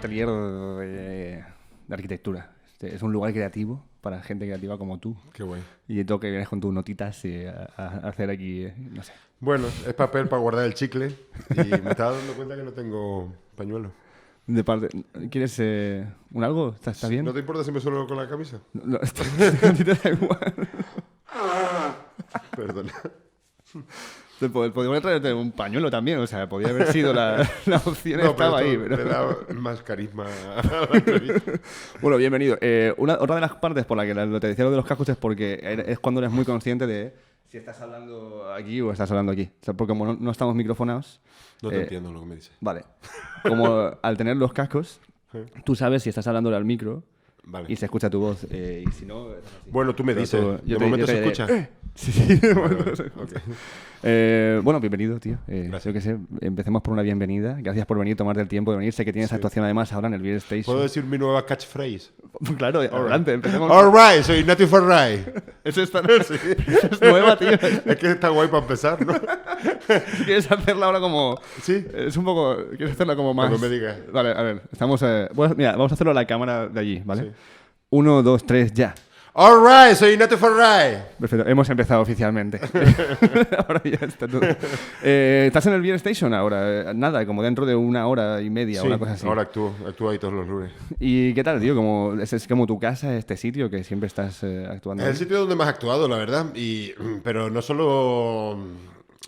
atelier de, de arquitectura. Este, es un lugar creativo para gente creativa como tú. Qué guay. Y tengo que vienes con tus notitas y a, a hacer aquí, no sé. Bueno, es papel para guardar el chicle y me estaba dando cuenta que no tengo pañuelo. De parte, ¿Quieres eh, un algo? ¿Estás está bien? ¿No te importa si me suelo con la camisa? No, ti te da igual. Perdona. Podríamos traerte un pañuelo también, o sea, podría haber sido la, la opción, No, estaba ahí. esto Pero... Le da más carisma a la. Bueno, bienvenido. Eh, una, otra de las partes por la que lo te decía lo de los cascos es porque er- es cuando eres muy consciente de si estás hablando aquí o estás hablando aquí. O sea, porque como no, no estamos microfonados, No te Eh, entiendo lo que me dices. vale. Como al tener los cascos, tú sabes si estás hablando al micro Vale. y se escucha tu voz. eh, y si no. Bueno, tú me Pero dices. de yo te- momento yo se te- escucha. eh, Sí, sí. de momento se escucha. Eh, bueno, bienvenido, tío. Eh, Gracias. yo que sé, empecemos por una bienvenida. Gracias por venir, tomarte el tiempo de venir. Sé que tienes Sí. actuación además ahora en el Beer Station. ¿Puedo decir mi nueva catchphrase? Claro, adelante, empecemos. All right, soy Ignacio Ferray. Eso está eso es nueva, tío. es que está guay para empezar, ¿no? ¿Quieres hacerla ahora como.? Sí. Es un poco. ¿Quieres hacerla como más.? Cuando me digas. Vale, a ver. Estamos. eh, bueno, mira, vamos a hacerlo a la cámara de allí, ¿vale? Sí. Uno, dos, tres, ya. All right, soy Ignacio Ferray. Perfecto, hemos empezado oficialmente. ahora ya está todo. Eh, ¿Estás en el Beer Station ahora? Eh, nada, como dentro de una hora y media, Sí, una cosa así. ahora actúo, actúo ahí todos los lunes. ¿Y qué tal, tío? Como, ¿es, es como tu casa, este sitio que siempre estás eh, actuando? Es el sitio donde más he actuado, la verdad. Y, pero no solo,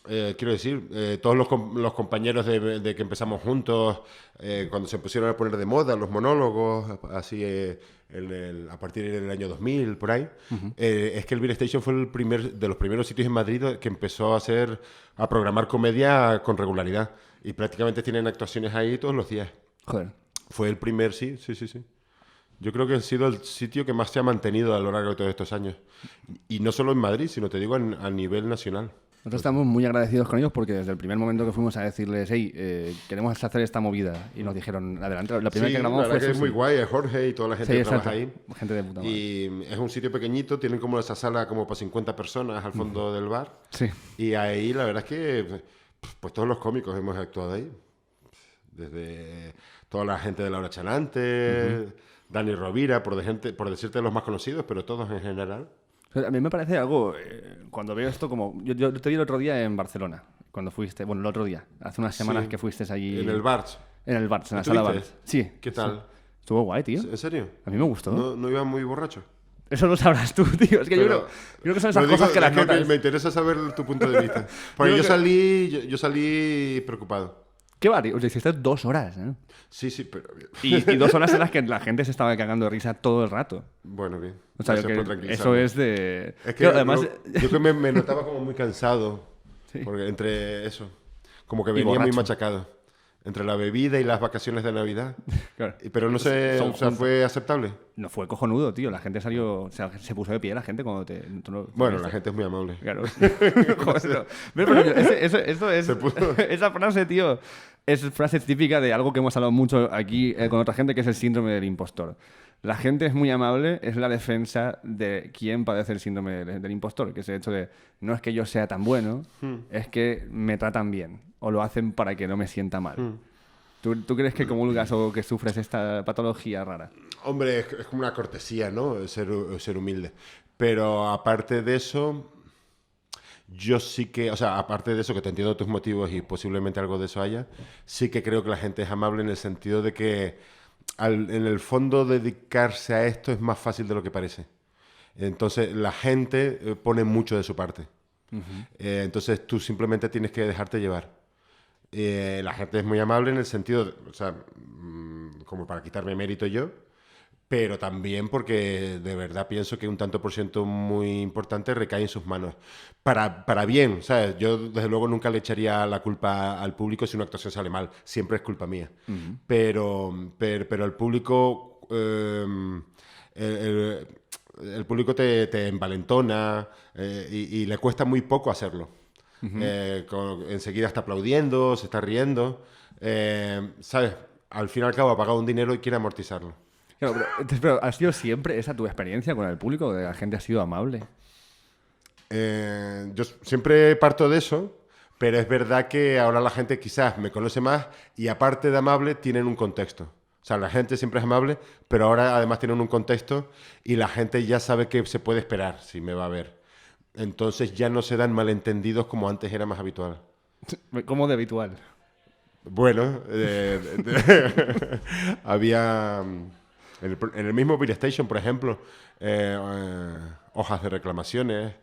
eh, quiero decir, eh, todos los, com- los compañeros de, de que empezamos juntos, eh, cuando se pusieron a poner de moda los monólogos, así eh, el- a partir del año 2000, por ahí, eh, es que el Beer Station fue el primer, de los primeros sitios en Madrid que empezó a hacer, a programar comedia con regularidad. Y prácticamente tienen actuaciones ahí todos los días. Joder. Fue el primer, sí, sí, sí, sí. Yo creo que ha sido el sitio que más se ha mantenido a lo largo de todos estos años. Y no solo en Madrid, sino te digo en- a nivel nacional. Nosotros estamos muy agradecidos con ellos porque desde el primer momento que fuimos a decirles, hey, eh, queremos hacer esta movida, y nos dijeron, adelante, la primera Sí, que la grabamos verdad fue que es muy guay, es Jorge y toda la gente Sí, que trabaja ahí. Gente de puta madre. Y es un sitio pequeñito, tienen como esa sala como para 50 personas al fondo del bar. Sí. Y ahí la verdad es que pues todos los cómicos hemos actuado ahí. Desde toda la gente de Laura Chanante, Dani Rovira, por, de gente, por decirte los más conocidos, pero todos en general. A mí me parece algo, eh, cuando veo esto como... Yo, yo te vi el otro día en Barcelona, cuando fuiste, bueno, el otro día, hace unas semanas Sí. que fuiste allí... En el Barch. En el Barça, en la sala. Barça. Sí. ¿Qué tal? Estuvo guay, tío. ¿En serio? A mí me gustó. ¿No, no iba muy borracho? Eso lo sabrás tú, tío. Es que yo, creo, yo creo que son esas digo, cosas que las me- notas... me, interesa saber tu punto de vista. Porque Yo salí, yo, yo salí preocupado. ¿Qué va, tío? O sea, hiciste dos horas, ¿eh? Sí, sí, pero Y, y dos horas en las que la gente se estaba cagando de risa todo el rato. bueno, bien. O sea, yo que eso es de... Es que Claro, además... lo- yo que me, me notaba como muy cansado. Sí. Porque entre eso, como que venía muy machacado. Entre la bebida y las vacaciones de Navidad. claro. Pero no sé, Son o sea, fue aceptable. No fue cojonudo, tío. La gente salió... O sea, se puso de pie la gente cuando te... no- Bueno, la gente es muy amable. Claro. Joder, no. Pero, pero yo- ese- eso, es, puso- esa frase, tío, es frase típica de algo que hemos hablado mucho aquí eh, con otra gente, que es el síndrome del impostor. La gente es muy amable, es la defensa de quien padece el síndrome del, del impostor, que es el hecho de no es que yo sea tan bueno, es que me tratan bien o lo hacen para que no me sienta mal. ¿Tú, tú crees que comulgas o que sufres esta patología rara? Hombre, es, es como una cortesía, ¿no? Ser, ser humilde. Pero aparte de eso, yo sí que, o sea, aparte de eso, que te entiendo tus motivos y posiblemente algo de eso haya, sí que creo que la gente es amable en el sentido de que al- en el fondo dedicarse a esto es más fácil de lo que parece. Entonces la gente eh, pone mucho de su parte. Eh, entonces tú simplemente tienes que dejarte llevar. Eh, la gente es muy amable en el sentido, de- o sea, mm, como para quitarme mérito yo, pero también porque de verdad pienso que un tanto por ciento muy importante recae en sus manos. Para, para bien, ¿sabes? Yo desde luego nunca le echaría la culpa al público si una actuación sale mal, siempre es culpa mía. pero, pero, pero el público... eh, el, el- el público te, te envalentona eh, y, y le cuesta muy poco hacerlo. Eh, con- enseguida está aplaudiendo, se está riendo. eh, ¿Sabes? Al fin y al cabo ha pagado un dinero y quiere amortizarlo. Claro, pero, pero ¿ha sido siempre esa tu experiencia con el público? ¿De la gente ha sido amable? Eh, yo siempre parto de eso, pero es verdad que ahora la gente quizás me conoce más y aparte de amable tienen un contexto. O sea, la gente siempre es amable, pero ahora además tienen un contexto y la gente ya sabe que se puede esperar si me va a ver. Entonces ya no se dan malentendidos como antes era más habitual. ¿Cómo de habitual? Bueno, eh, había mm, el, en el mismo Beer Station, por ejemplo, eh, eh, hojas de reclamaciones,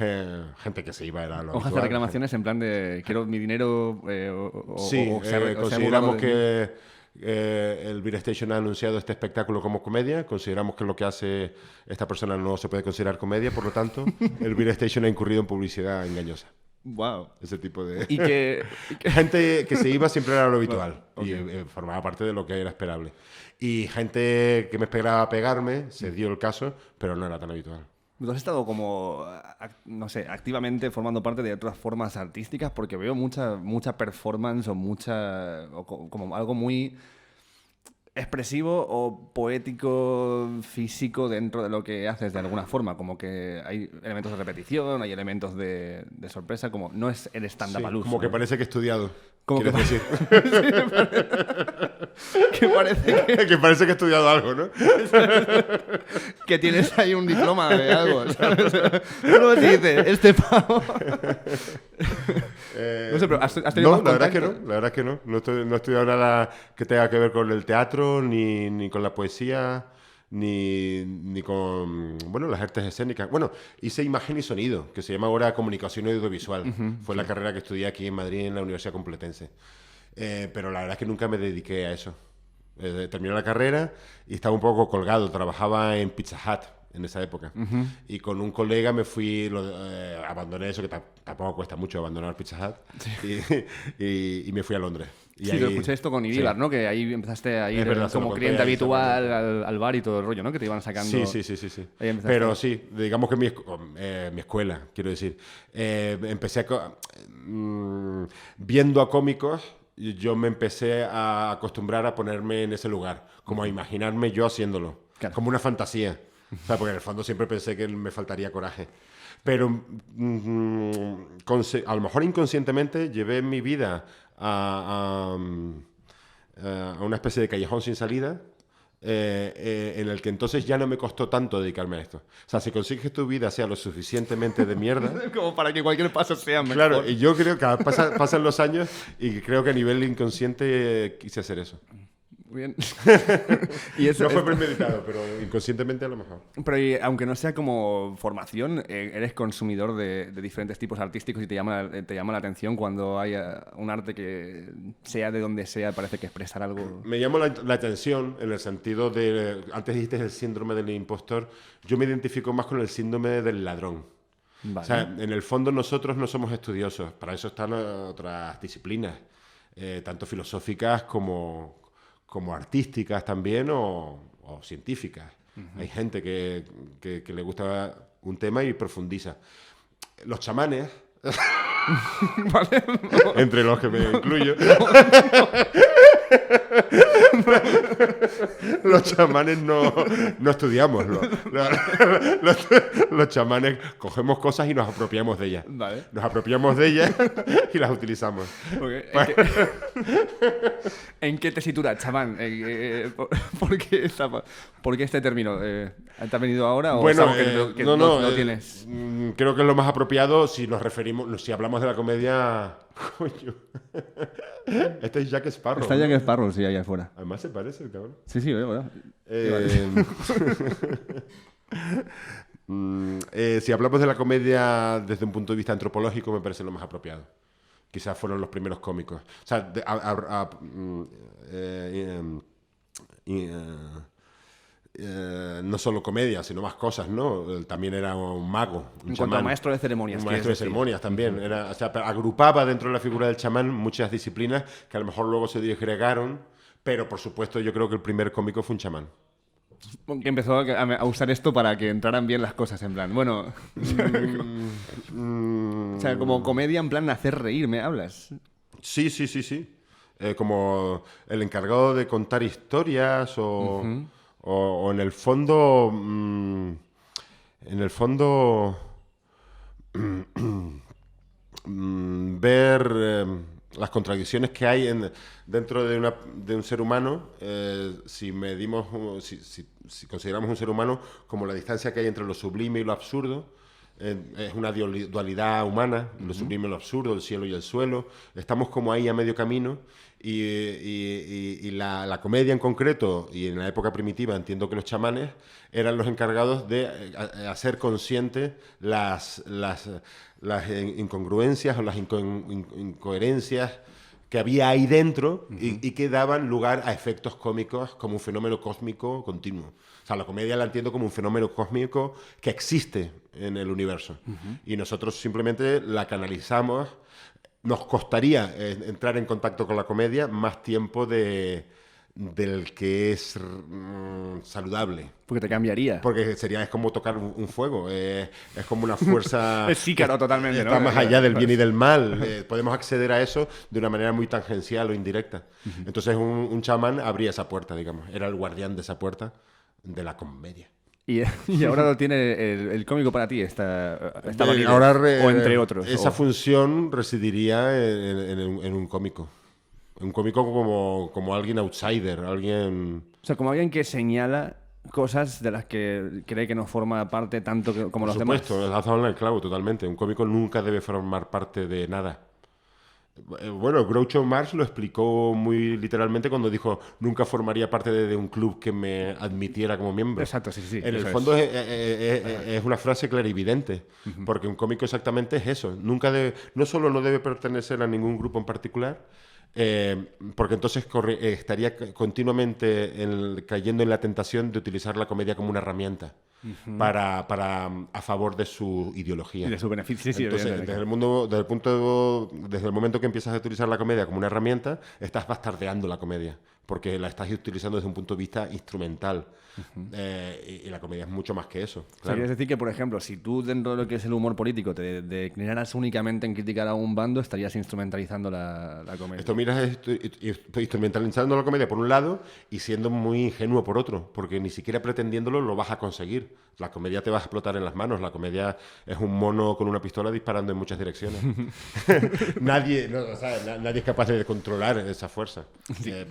eh, gente que se iba era lo Hojas de reclamaciones en plan de quiero mi dinero eh, o, o- Sí, o- consideramos que el Beer Station ha anunciado este espectáculo como comedia. Consideramos que lo que hace esta persona no se puede considerar comedia, por lo tanto, el Beer Station ha incurrido en publicidad engañosa. Wow. Ese tipo de... Y que, Gente que se iba siempre era lo habitual Bueno, y eh, formaba parte de lo que era esperable. Y gente que me esperaba pegarme, se dio el caso, pero no era tan habitual. ¿Tú has estado como, no sé, activamente formando parte de otras formas artísticas? Porque veo mucha, mucha performance o mucha, o co- como algo muy expresivo o poético, físico dentro de lo que haces de alguna forma. Como que hay elementos de repetición, hay elementos de, de sorpresa, como no es el stand-up Sí, como que parece que he estudiado. Como que decir. que parece que, que parece que he estudiado algo, ¿no? que tienes ahí un diploma de algo. ¿sabes? ¿Cómo se dice? Este pavo. Eh, No sé, pero ¿has- has tenido no, la verdad es que no, la verdad es que no. No, no he estudiado nada que tenga que ver con el teatro, ni, ni con la poesía, ni, ni con, bueno, las artes escénicas. Bueno, hice imagen y sonido, que se llama ahora comunicación audiovisual. Fue la carrera que estudié aquí en Madrid, en la Universidad Complutense. Eh, pero la verdad es que nunca me dediqué a eso. Eh, terminé la carrera y estaba un poco colgado. Trabajaba en Pizza Hut en esa época. Y con un colega me fui, lo, eh, abandoné eso, que ta- tampoco cuesta mucho abandonar Pizza Hut, y, y- y me fui a Londres. Y sí, ahí- lo escuché esto con sí. Ibar, ¿no? Que ahí empezaste a ir verdad, como cliente habitual al, al bar y todo el rollo, ¿no? Que te iban sacando... Sí, sí, sí, sí. sí. Pero sí, digamos que mi, escu- eh, mi escuela, quiero decir. Eh, empecé a mm, viendo a cómicos, yo me empecé a acostumbrar a ponerme en ese lugar, como a imaginarme yo haciéndolo, Claro. como una fantasía. O sea, porque en el fondo siempre pensé que me faltaría coraje. Pero mm, conse- a lo mejor inconscientemente llevé mi vida a, a, a una especie de callejón sin salida eh, eh, en el que entonces ya no me costó tanto dedicarme a esto. O sea, si consigues que tu vida sea lo suficientemente de mierda. como para que cualquier paso sea mejor. Claro, y yo creo que pasa- pasan los años y creo que a nivel inconsciente quise hacer eso. Bien. y eso, No fue premeditado, pero inconscientemente a lo mejor. Pero y, aunque no sea como formación, eh, eres consumidor de, de diferentes tipos artísticos y te llama, la- te llama la atención cuando hay eh, un arte que sea de donde sea, parece que expresar algo... Me llamó la, la atención en el sentido de, antes dijiste el síndrome del impostor, yo me identifico más con el síndrome del ladrón. Vale. O sea, en el fondo nosotros no somos estudiosos, para eso están eh, otras disciplinas, eh, tanto filosóficas como, como artísticas también o, o científicas. Hay gente que, que- que le gusta un tema y profundiza. Los chamanes, Vale. entre los que me incluyo, los chamanes no, no estudiamos. Los, los- chamanes cogemos cosas y nos apropiamos de ellas. Vale. Nos apropiamos de ellas y las utilizamos. Ok, ¿En, qué, ¿En qué tesitura, chamán? Eh, eh, ¿por, por qué por qué este término? Eh, ¿Te ha venido ahora o es algo que, eh, no- que no, no, no, no eh, tienes? mm, Creo que es lo más apropiado si nos referimos, si hablamos de la comedia. Coño. Este es Jack Sparrow. Está ¿no? Jack Sparrow, sí, allá afuera. Además se parece el cabrón. Sí, sí. Eh, mm, eh, si hablamos de la comedia desde un punto de vista antropológico, me parece lo más apropiado. Quizás fueron los primeros cómicos. O sea, de- a- a- a- mm, eh, em, y, eh, no solo comedia, sino más cosas, ¿no? También era un mago, un En cuanto a maestro de ceremonias. Un maestro de ceremonias también. Era, o sea, agrupaba dentro de la figura del chamán muchas disciplinas que a lo mejor luego se disgregaron, pero por supuesto yo creo que el primer cómico fue un chamán. Que empezó a, usar esto para que entraran bien las cosas, en plan. Bueno, Mm, o sea, como comedia, en plan hacer reír, ¿me hablas? sí, sí, sí, sí. Eh, como el encargado de contar historias o, o- o en el fondo... mm, en el fondo... mm, ver... eh, las contradicciones que hay en, dentro de, una, de un ser humano, eh, si medimos, uh, si, si- si consideramos un ser humano como la distancia que hay entre lo sublime y lo absurdo, eh, es una duali- dualidad humana, lo sublime y lo absurdo, el cielo y el suelo, estamos como ahí a medio camino y, y- y- y la, la comedia en concreto, y en la época primitiva entiendo que los chamanes eran los encargados de eh, a- hacer conscientes las, las, las in- incongruencias o las inco- in- incoherencias que había ahí dentro y, y que daban lugar a efectos cómicos como un fenómeno cósmico continuo. O sea, la comedia la entiendo como un fenómeno cósmico que existe en el universo. Y nosotros simplemente la canalizamos. Nos costaría eh, entrar en contacto con la comedia más tiempo de, del que es mm, saludable. Porque te cambiaría. Porque sería, es como tocar un, un fuego, eh, es como una fuerza... Es sícaro totalmente, ¿no? Está más allá del bien y del mal. eh, podemos acceder a eso de una manera muy tangencial o indirecta. Entonces un, un chamán abría esa puerta, digamos. Era el guardián de esa puerta de la comedia. Y, y ahora lo tiene el, el cómico para ti, está Eh, Valide, ahora re- o entre otros. Esa o- función residiría en, en- en un- cómico. Un cómico como, como alguien outsider, alguien... o sea, como alguien que señala cosas de las que cree que no forma parte tanto que- como Por los supuesto, demás. has dado en el clavo totalmente. Un cómico nunca debe formar parte de nada. Eh, Bueno, Groucho Marx lo explicó muy literalmente cuando dijo nunca formaría parte de, de un club que me admitiera como miembro. Exacto, sí, sí. En el fondo es, es- es- es una frase clarividente, porque un cómico exactamente es eso. Nunca debe, no solo no debe pertenecer a ningún grupo en particular, eh, porque entonces corre- eh, estaría continuamente en- cayendo en la tentación de utilizar la comedia como una herramienta para, para, a favor de su ideología. Y de su beneficio, sí, Entonces, desde el, mundo, desde, el punto, desde el momento que empiezas a utilizar la comedia como una herramienta, estás bastardeando la comedia, porque la estás utilizando desde un punto de vista instrumental. Eh, y, y la comedia es mucho más que eso. O sea, claro. quieres decir que, por ejemplo, si tú dentro de lo que es el humor político te declinaras únicamente en criticar a un bando, estarías instrumentalizando la, la comedia. Esto miras esto- instrumentalizando la comedia por un lado y siendo muy ingenuo por otro, porque ni siquiera pretendiéndolo lo vas a conseguir. La comedia te va a explotar en las manos. La comedia es un mono con una pistola disparando en muchas direcciones. nadie, no, o sea, na- nadie es capaz de controlar esa fuerza. Eh,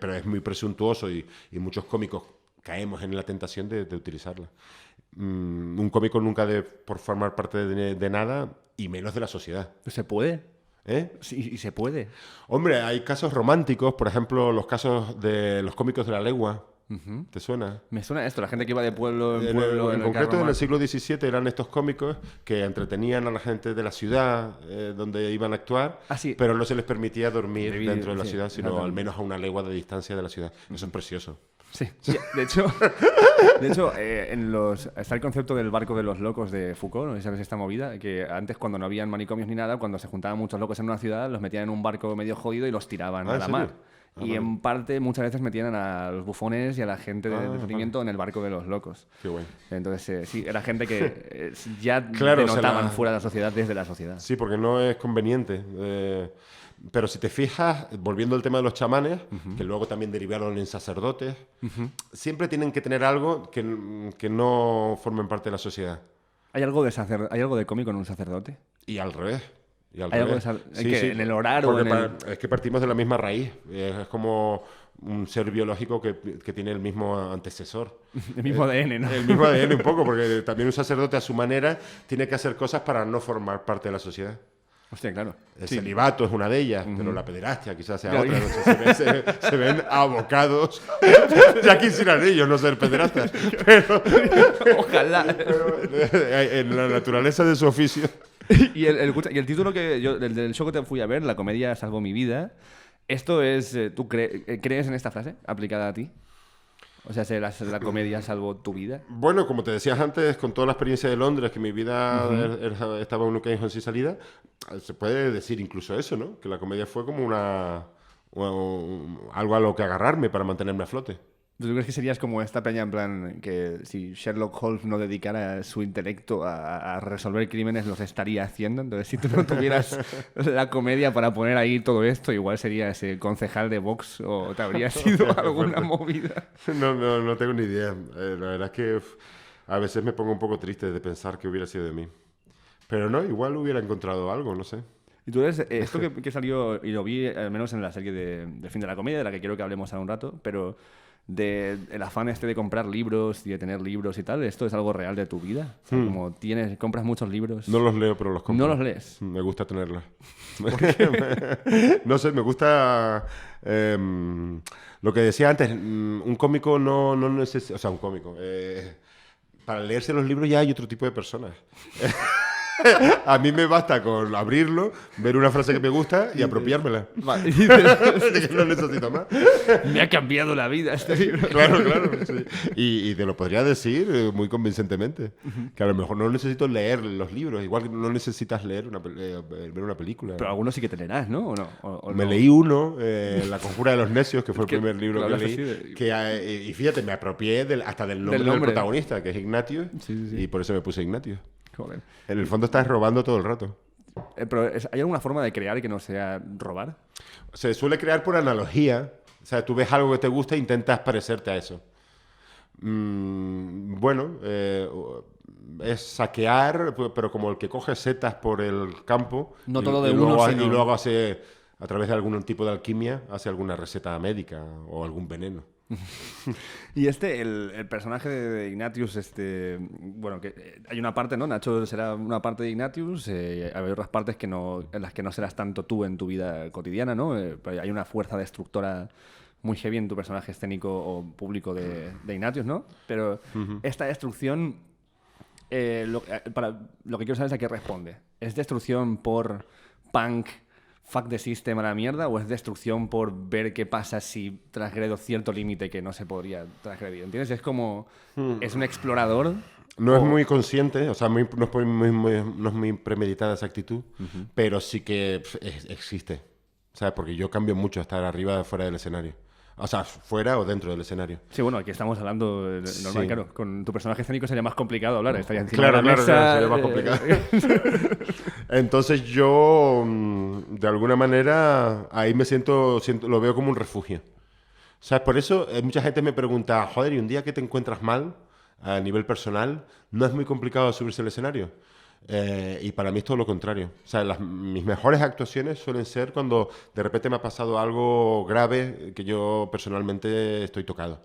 pero es muy presuntuoso y, y muchos cómicos caemos en la tentación de, de utilizarla. Mm, un cómico nunca debe por formar parte de, de nada y menos de la sociedad. ¿Se puede? ¿eh? Sí, y se puede. Hombre, hay casos románticos, por ejemplo, los casos de los cómicos de la legua. ¿Te suena? Me suena esto, la gente que iba de pueblo en pueblo. en en el concreto, en el siglo XVII eran estos cómicos que entretenían a la gente de la ciudad eh, donde iban a actuar, Ah, sí. pero no se les permitía dormir dentro de la sí, ciudad, sino al menos a una legua de distancia de la ciudad. Eso es precioso. Sí, sí, de hecho, de hecho eh, en los, está el concepto del barco de los locos de Foucault, no sé si sabes esta movida, que antes cuando no habían manicomios ni nada, cuando se juntaban muchos locos en una ciudad, los metían en un barco medio jodido y los tiraban Ah, a ¿en la serio? mar. Ah, y vale. en parte muchas veces metían a los bufones y a la gente de Ah, entretenimiento en el barco de los locos. Qué guay. Entonces, eh, sí, era gente que eh, ya Claro, se denotaban la- fuera de la sociedad desde la sociedad. Sí, porque no es conveniente. Pero si te fijas, volviendo al tema de los chamanes, que luego también derivaron en sacerdotes, siempre tienen que tener algo que, que no formen parte de la sociedad. ¿Hay algo de, sacer- ¿Hay algo de cómico en un sacerdote? Y al revés. Y al ¿Hay algo revés. de sal- que en el orar o Porque en el- Es que partimos de la misma raíz. Es, es como un ser biológico que, que tiene el mismo antecesor. El mismo ADN, ¿no? El mismo ADN un poco, porque también un sacerdote a su manera tiene que hacer cosas para no formar parte de la sociedad. Hostia, claro. El Sí. celibato es una de ellas, pero la pederastia quizás sea Claro. otra. no sé, se, ven, se- se ven abocados. ya quisieran ellos no ser pederastas. Pero, Ojalá. pero, eh, en la naturaleza de su oficio. y, el, el- escucha, y el título que yo, del, del show que te fui a ver, La comedia salvó mi vida, esto es, eh, ¿tú cre- eh, crees en esta frase aplicada a ti? O sea, ¿se la, la comedia salvó tu vida? Bueno, como te decías antes, con toda la experiencia de Londres, que mi vida er- era- estaba en un callejón sin salida, se puede decir incluso eso, ¿no? Que la comedia fue como una, un- algo a lo que agarrarme para mantenerme a flote. ¿Tú crees que serías como esta peña en plan que si Sherlock Holmes no dedicara su intelecto a, a resolver crímenes, los estaría haciendo? Entonces, si tú no tuvieras la comedia para poner ahí todo esto, igual serías el concejal de Vox o te habría sido alguna movida. No, no, no tengo ni idea. Eh, la verdad es que a veces me pongo un poco triste de pensar que hubiera sido de mí. Pero no, igual hubiera encontrado algo, no sé. Y tú eres, eh, esto que, que salió, y lo vi al menos en la serie de, de Fin de la Comedia, de la que quiero que hablemos ahora un rato, pero de el afán este de comprar libros y de tener libros y tal, ¿esto es algo real de tu vida? O sea, como tienes, compras muchos libros. Hmm. No los leo, pero los compro. ¿No los lees? Me gusta tenerlos. no sé, me gusta... em, lo que decía antes, mm, un cómico no, no necesita... O sea, un cómico. eh, para leerse los libros ya hay otro tipo de personas. A mí me basta con abrirlo, ver una frase que me gusta y apropiármela. Vale. No necesito más. Me ha cambiado la vida este libro. Claro, claro. sí. Y, y te lo podría decir eh, muy convincentemente. Que a lo mejor no necesito leer los libros, igual que no necesitas leer una, eh, ver una película. Pero algunos sí que te leerás, ¿no? ¿O no? ¿O- o Me no? leí uno, eh, La conjura de los necios, que fue el primer libro que leí. de- que, eh, y fíjate, me apropié del- hasta del nombre del, nombre. protagonista, que es Ignatius, sí, sí. y por eso me puse Ignatius. Joder. En el fondo estás robando todo el rato. Eh, pero ¿hay alguna forma de crear que no sea robar? Se suele crear por analogía. O sea, tú ves algo que te gusta e intentas parecerte a eso. Mm, bueno, eh, es saquear, pero como el que coge setas por el campo. No y- todo y de luego, uno, sino- Y luego hace, a través de algún tipo de alquimia, hace alguna receta médica o algún veneno. Y este, el, el personaje de, Ignatius, este, bueno, que eh, hay una parte, ¿no? Nacho será una parte de Ignatius, eh, hay otras partes que no, en las que no serás tanto tú en tu vida cotidiana, ¿no? Eh, pero hay una fuerza destructora muy heavy en tu personaje escénico o público de, de Ignatius, ¿no? Pero esta destrucción, eh, lo, eh, para, lo que quiero saber es a qué responde. ¿Es destrucción por punk, fuck the system a la mierda? ¿O es destrucción por ver qué pasa si transgredo cierto límite que no se podría transgredir? ¿Entiendes? Es como. Es un explorador. No es muy consciente, o sea, muy- no, es muy, muy- no es muy premeditada esa actitud, pero sí que pf, es- existe. ¿Sabes? Porque yo cambio mucho estar arriba o fuera del escenario. O sea, fuera o dentro del escenario. Sí, bueno, aquí estamos hablando eh, normal, Sí. claro. Con tu personaje escénico sería más complicado hablar. Estaría encima Claro, de la claro, mesa. claro, sería más eh, complicado. Entonces yo, mm, de alguna manera, ahí me siento, siento, lo veo como un refugio. ¿Sabes? Por eso eh, mucha gente me pregunta, joder, ¿y un día que te encuentras mal a nivel personal, no es muy complicado subirse al escenario? Eh, y para mí es todo lo contrario. O sea, las- mis mejores actuaciones suelen ser cuando de repente me ha pasado algo grave que yo personalmente estoy tocado.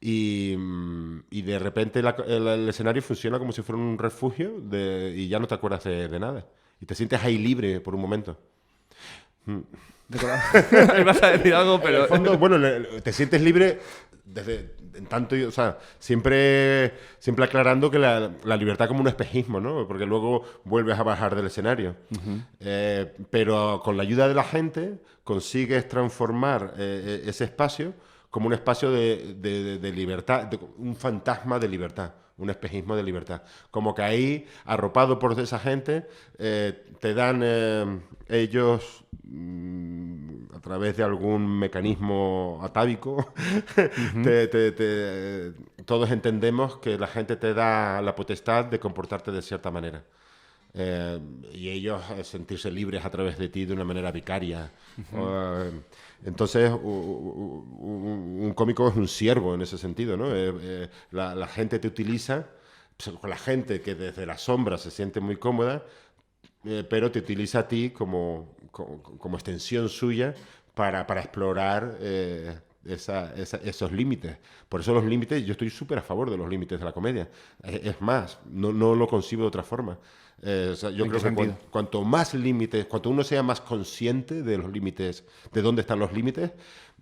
Y, mm, y de repente la- el, el escenario funciona como si fuera un refugio de- y ya no te acuerdas de, de nada. Y te sientes ahí libre por un momento. Ahí vas a decir algo, pero. fondo, bueno, te sientes libre desde en tanto, o sea, siempre, siempre aclarando que la, la libertad como un espejismo, ¿no? Porque luego vuelves a bajar del escenario. Eh, pero con la ayuda de la gente consigues transformar eh, eh, ese espacio como un espacio de, de- de- de libertad, de- un fantasma de libertad, un espejismo de libertad. Como que ahí, arropado por esa gente, eh, te dan eh, ellos mm, a través de algún mecanismo atávico, te- te- te- todos entendemos que la gente te da la potestad de comportarte de cierta manera. Eh, y ellos sentirse libres a través de ti de una manera vicaria. Entonces, un cómico es un siervo en ese sentido, ¿no? Eh, eh, la, gente te utiliza, pues, la gente que desde la sombra se siente muy cómoda, eh, pero te utiliza a ti como, extensión suya para, explorar esos límites. Por eso los límites, yo estoy súper a favor de los límites de la comedia. Es más, no, no lo concibo de otra forma. Eh, o sea, yo ¿En creo que cuan- cuanto más límites, cuanto uno sea más consciente de los límites, de dónde están los límites,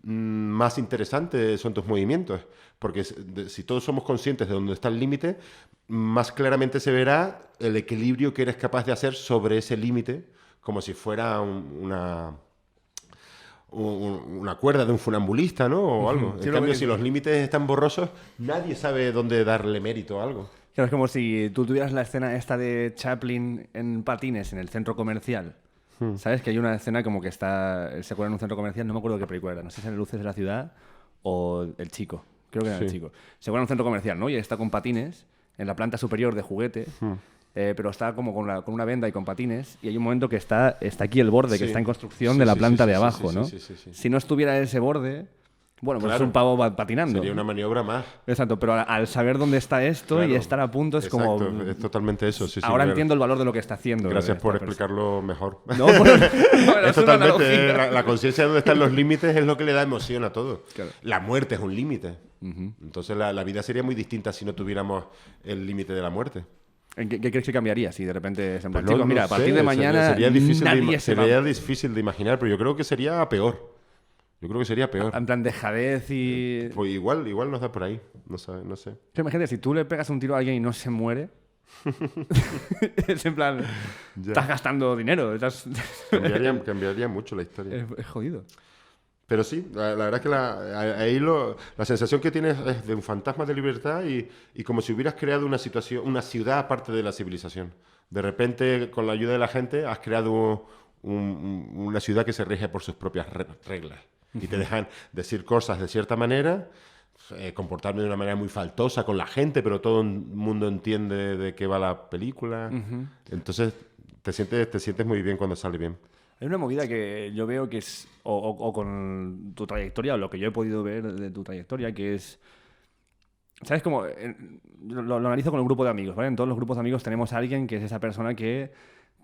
mm, más interesantes son tus movimientos. Porque si todos somos conscientes de dónde está el límite, más claramente se verá el equilibrio que eres capaz de hacer sobre ese límite, como si fuera un- una, un- una cuerda de un funambulista, ¿no? O algo. En cambio, si los límites están borrosos, nadie sabe dónde darle mérito a algo. Claro, es como si tú tuvieras la escena esta de Chaplin en patines en el centro comercial. Hmm. ¿Sabes? Que hay una escena como que está. Se acuerda en un centro comercial, no me acuerdo qué película era. No sé si era Luces de la Ciudad o El Chico. Creo que era El Sí. Chico. Se acuerda en un centro comercial, ¿no? Y está con patines en la planta superior de juguete. Hmm. eh, pero está como con, la- con una venda y con patines. Y hay un momento que está, está aquí el borde, que está en construcción Sí, de la planta de abajo, ¿no? sí, sí, sí. Si no estuviera ese borde, Bueno, pues Claro. es un pavo pa- patinando. Sería una maniobra más. Exacto, pero al- saber dónde está esto y estar a punto es como... Es totalmente eso. sí, sí, Ahora claro. entiendo el valor de lo que está haciendo. Gracias por persona. explicarlo mejor. No, bueno, bueno, es totalmente, eh, la, la conciencia de dónde están los límites es lo que le da emoción a todo. La muerte es un límite. Entonces la, la vida sería muy distinta si no tuviéramos el límite de la muerte. ¿En ¿Qué, qué crees que cambiaría si de repente se Pues Chicos, no- mira, no a partir sé, de mañana sería, difícil, de, nadie ima- se va- sería difícil de imaginar, pero yo creo que sería peor. Yo creo que sería peor. En plan dejadez y... Pues igual, igual nos da por ahí. No, sabe- no sé. Imagínate, si tú le pegas un tiro a alguien y no se muere... es en plan... Ya. Estás gastando dinero. estás- Cambiaría, cambiaría mucho la historia. es, es jodido. Pero sí, la, la verdad es que la, ahí lo- la sensación que tienes es de un fantasma de libertad y, y como si hubieras creado una situación, una ciudad aparte de la civilización. De repente, con la ayuda de la gente, has creado un- un- una ciudad que se rige por sus propias Y te dejan decir cosas de cierta manera, eh, comportarme de una manera muy faltosa con la gente, pero todo el mundo entiende de qué va la película. Entonces, te sientes, te sientes muy bien cuando sale bien. Hay una movida que yo veo que es, o, o- o con tu trayectoria, o lo que yo he podido ver de tu trayectoria, que es, ¿sabes cómo? Lo, lo analizo con el grupo de amigos, ¿vale? En todos los grupos de amigos tenemos a alguien que es esa persona que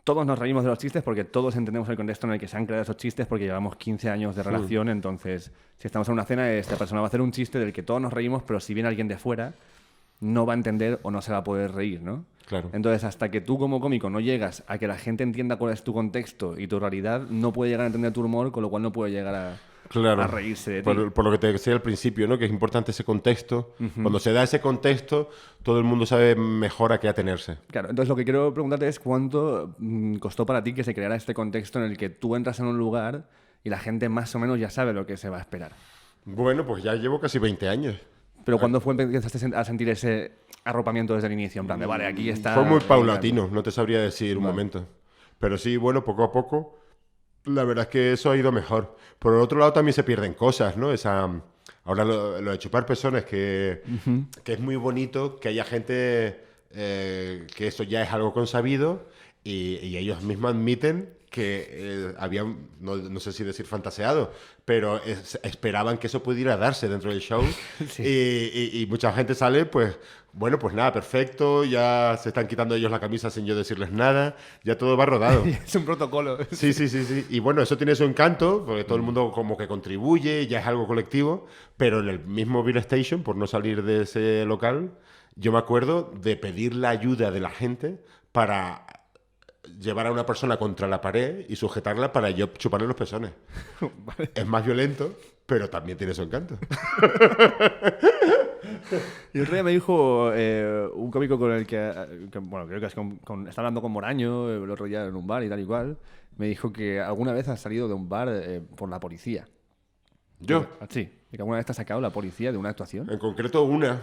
todos nos reímos de los chistes porque todos entendemos el contexto en el que se han creado esos chistes porque llevamos 15 años de relación, entonces si estamos en una cena, esta persona va a hacer un chiste del que todos nos reímos, pero si viene alguien de fuera, no va a entender o no se va a poder reír, ¿no? Claro. Entonces, hasta que tú como cómico no llegas a que la gente entienda cuál es tu contexto y tu realidad, no puede llegar a entender tu humor, con lo cual no puede llegar a, Claro. a reírse de ti. Por, por lo que te decía al principio, ¿no? Que es importante ese contexto. Cuando se da ese contexto, todo el mundo sabe mejor a qué atenerse. Claro, entonces lo que quiero preguntarte es cuánto mm, costó para ti que se creara este contexto en el que tú entras en un lugar y la gente más o menos ya sabe lo que se va a esperar. Bueno, pues ya llevo casi 20 años. Pero cuando fue empezaste a sentir ese arropamiento desde el inicio, en plan de, vale, aquí está... Fue muy paulatino, no te sabría decir un momento. Pero sí, bueno, poco a poco, la verdad es que eso ha ido mejor. Por el otro lado también se pierden cosas, ¿no? Esa, ahora lo, lo de chupar pezones, que, que es muy bonito que haya gente eh, que eso ya es algo consabido y, y ellos mismos admiten que eh, habían, no, no sé si decir fantaseado, pero es- esperaban que eso pudiera darse dentro del show y, y- y mucha gente sale pues, bueno, pues nada, perfecto, ya se están quitando ellos la camisa sin yo decirles nada, ya todo va rodado. es un protocolo. Sí, sí, sí, sí. Y bueno, eso tiene su encanto, porque todo el mundo como que contribuye, ya es algo colectivo, pero en el mismo Beer Station, por no salir de ese local, yo me acuerdo de pedir la ayuda de la gente para llevar a una persona contra la pared y sujetarla para yo chuparle los pezones. Es más violento, pero también tiene su encanto. Y el otro día me dijo eh, un cómico con el que, que, bueno, creo que es con, con- está hablando con Moraño el otro día en un bar y tal y cual, me dijo que alguna vez has salido de un bar eh, por la policía. Yo, Sí, que alguna vez te ha sacado la policía de una actuación. en concreto una,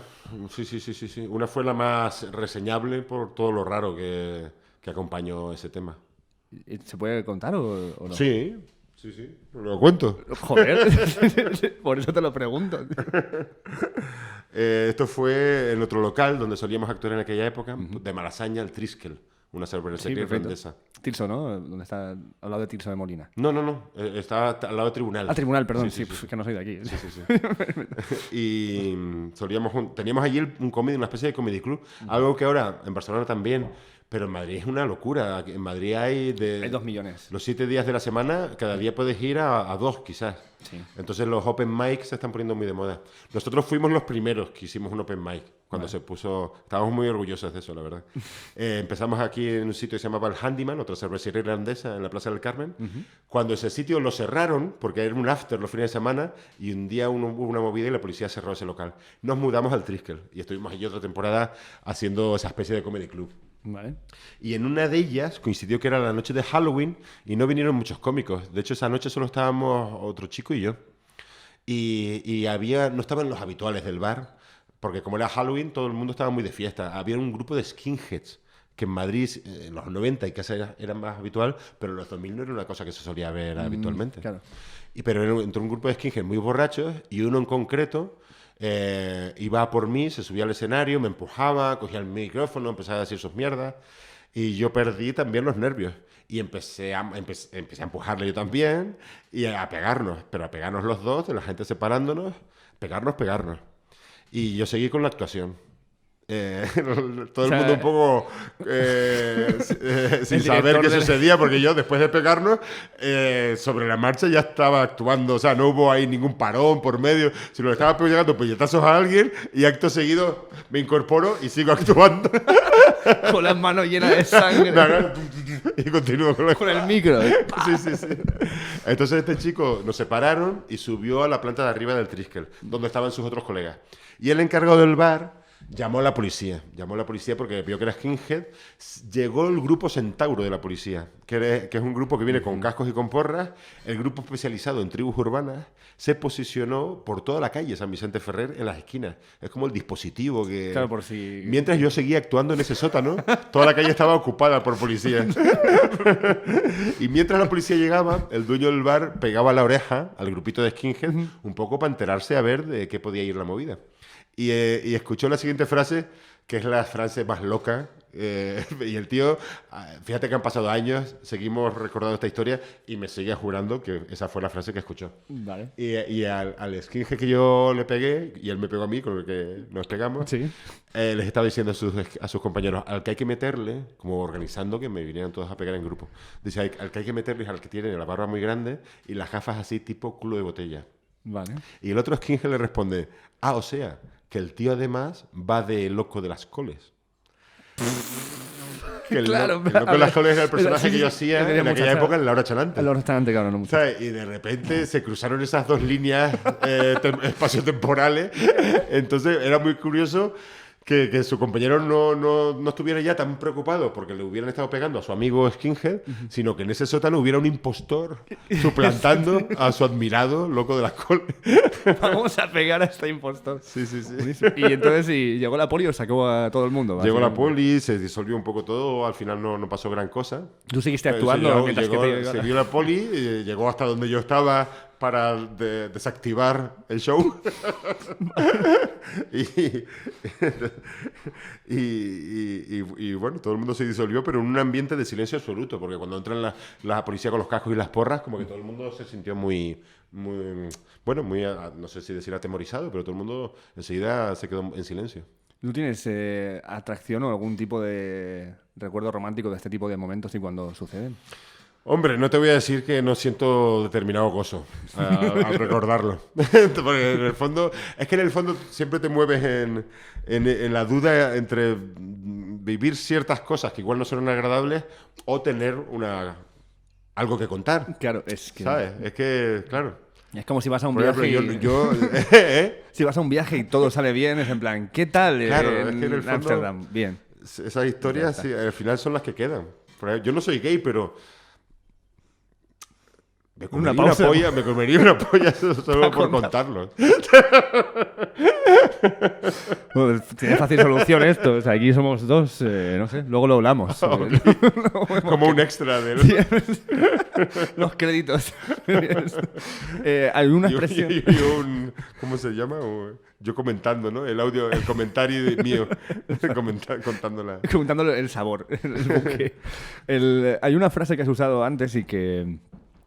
sí, sí, sí, sí, sí. Una fue la más reseñable por todo lo raro que, que acompañó ese tema. ¿Y- ¿Se puede contar o, o no? Sí, sí, sí, lo cuento. Joder, por eso te lo pregunto. Eh, esto fue en otro local donde solíamos actuar en aquella época, de Malasaña, el Triskel, una cervecería perfecto. irlandesa. Tirso, ¿no? Donde está al lado de Tirso de Molina. No, no, no, eh, estaba al lado del tribunal. Ah, tribunal, perdón, Sí, sí, sí, pf, que no soy de aquí. Sí, sí, sí. y mm, solíamos teníamos allí un comedy, una especie de comedy club, algo que ahora en Barcelona también, pero en Madrid es una locura. En Madrid hay de Hay dos millones. los siete días de la semana, cada día puedes ir a, a dos quizás. Sí. Entonces los open mics se están poniendo muy de moda. Nosotros fuimos los primeros que hicimos un open mic cuando se puso. Estábamos muy orgullosos de eso, la verdad. Eh, empezamos aquí en un sitio que se llamaba el Handyman, otra cervecería irlandesa en la Plaza del Carmen. Cuando ese sitio lo cerraron, porque era un after los fines de semana, y un día uno- hubo una movida y la policía cerró ese local. Nos mudamos al Triskel y estuvimos allí otra temporada haciendo esa especie de comedy club. Vale. Y en una de ellas coincidió que era la noche de Halloween y no vinieron muchos cómicos. De hecho, esa noche solo estábamos otro chico y yo. Y, y había, no estaban los habituales del bar, porque como era Halloween, todo el mundo estaba muy de fiesta. Había un grupo de skinheads que en Madrid eh, en los 90 y casi era, era más habitual, pero en los 2000 no era una cosa que se solía ver habitualmente. claro. Y, pero entró un grupo de skinheads muy borrachos y uno en concreto eh, iba por mí, se subía al escenario, me empujaba, cogía el micrófono, empezaba a decir sus mierdas y yo perdí también los nervios. Y empecé a, empe- empecé a empujarle yo también y a pegarnos, pero a pegarnos los dos, de la gente separándonos, pegarnos, pegarnos. Y yo seguí con la actuación. Eh, todo O sea, el mundo un poco eh, eh, sin saber qué sucedía, porque yo después de pegarnos, eh, sobre la marcha ya estaba actuando, o sea, no hubo ahí ningún parón por medio, sino le estaba pegando puñetazos a alguien y acto seguido me incorporo y sigo actuando. Con las manos llenas de sangre. y continúo con la con el micro. Sí, sí, sí. Entonces este chico nos separaron y subió a la planta de arriba del Triskel, donde estaban sus otros colegas. Y el encargado del bar llamó a la policía. Llamó a la policía porque vio que era skinhead. Llegó el grupo Centauro de la policía, que es un grupo que viene con cascos y con porras. El grupo especializado en tribus urbanas se posicionó por toda la calle San Vicente Ferrer en las esquinas. Es como el dispositivo que... Claro, por si. Mientras yo seguía actuando en ese sótano, toda la calle estaba ocupada por policías. y mientras la policía llegaba, el dueño del bar pegaba la oreja al grupito de skinhead un poco para enterarse a ver de qué podía ir la movida. Y, eh, y escuchó la siguiente frase, que es la frase más loca. eh, y el tío, ah, fíjate que han pasado años, seguimos recordando esta historia y me seguía jurando que esa fue la frase que escuchó. Vale. Y, y al, al skinhead que yo le pegué, y él me pegó a mí, con el que nos pegamos, Sí. eh, les estaba diciendo a sus, a sus compañeros, al que hay que meterle, como organizando que me vinieran todos a pegar en grupo, dice, "Al- al que hay que meterle es al que tiene la barba muy grande y las gafas así tipo culo de botella. Vale. Y el otro skinhead le responde, ah, o sea, que el tío además va de loco de las coles. Que el, Claro, lo- el loco de las coles era el personaje sí, que yo hacía en aquella muchas- época en Laura Chalante. El restaurante, claro, no mucho. ¿Sabes? Y de repente se cruzaron esas dos líneas eh, tem- espaciotemporales. Entonces era muy curioso que, que su compañero no, no, no estuviera ya tan preocupado porque le hubieran estado pegando a su amigo Skinhead, sino que en ese sótano hubiera un impostor suplantando a su admirado loco de las coles. Vamos a pegar a este impostor. Sí, sí, sí. Y entonces, sí, llegó la poli y os sacó a todo el mundo. Llegó la poli, se disolvió un poco todo, al final no, no pasó gran cosa. Tú seguiste Pero actuando llegó, mientras llegó- que te... se vio la poli, eh, llegó hasta donde yo estaba para de- desactivar el show. y, y, y- bueno, todo el mundo se disolvió, pero en un ambiente de silencio absoluto, porque cuando entran la, la policía con los cascos y las porras, como que todo el mundo se sintió muy, muy bueno, muy, a- no sé si decir atemorizado, pero todo el mundo enseguida se quedó en silencio. ¿Tú tienes eh, atracción o algún tipo de recuerdo romántico de este tipo de momentos y cuando suceden? Hombre, no te voy a decir que no siento determinado gozo al recordarlo. Porque en el fondo, es que en el fondo siempre te mueves en, en- en la duda entre vivir ciertas cosas que igual no son agradables o tener una algo que contar. Claro, es que... ¿Sabes? Es que, claro. Es como si vas a un Por viaje yo, y... yo- ¿eh? Si vas a un viaje y todo sale bien, es en plan, ¿qué tal eh, Claro, es en que en el fondo- Ámsterdam? Bien. Esas historias sí, al final son las que quedan. Yo no soy gay, pero. Me Una comería una, pausa. polla, me comería una polla solo por contar. contarlo. Bueno, tiene fácil solución esto. O sea, aquí somos dos, eh, no sé, luego lo hablamos. Como un extra de. Los créditos. Eh, una un- expresión... y- y un. ¿Cómo se llama? Yo comentando, ¿no? El audio, el comentario de- mío. comenta- contándola. Comentando el sabor. el buque. El- hay una frase que has usado antes y que.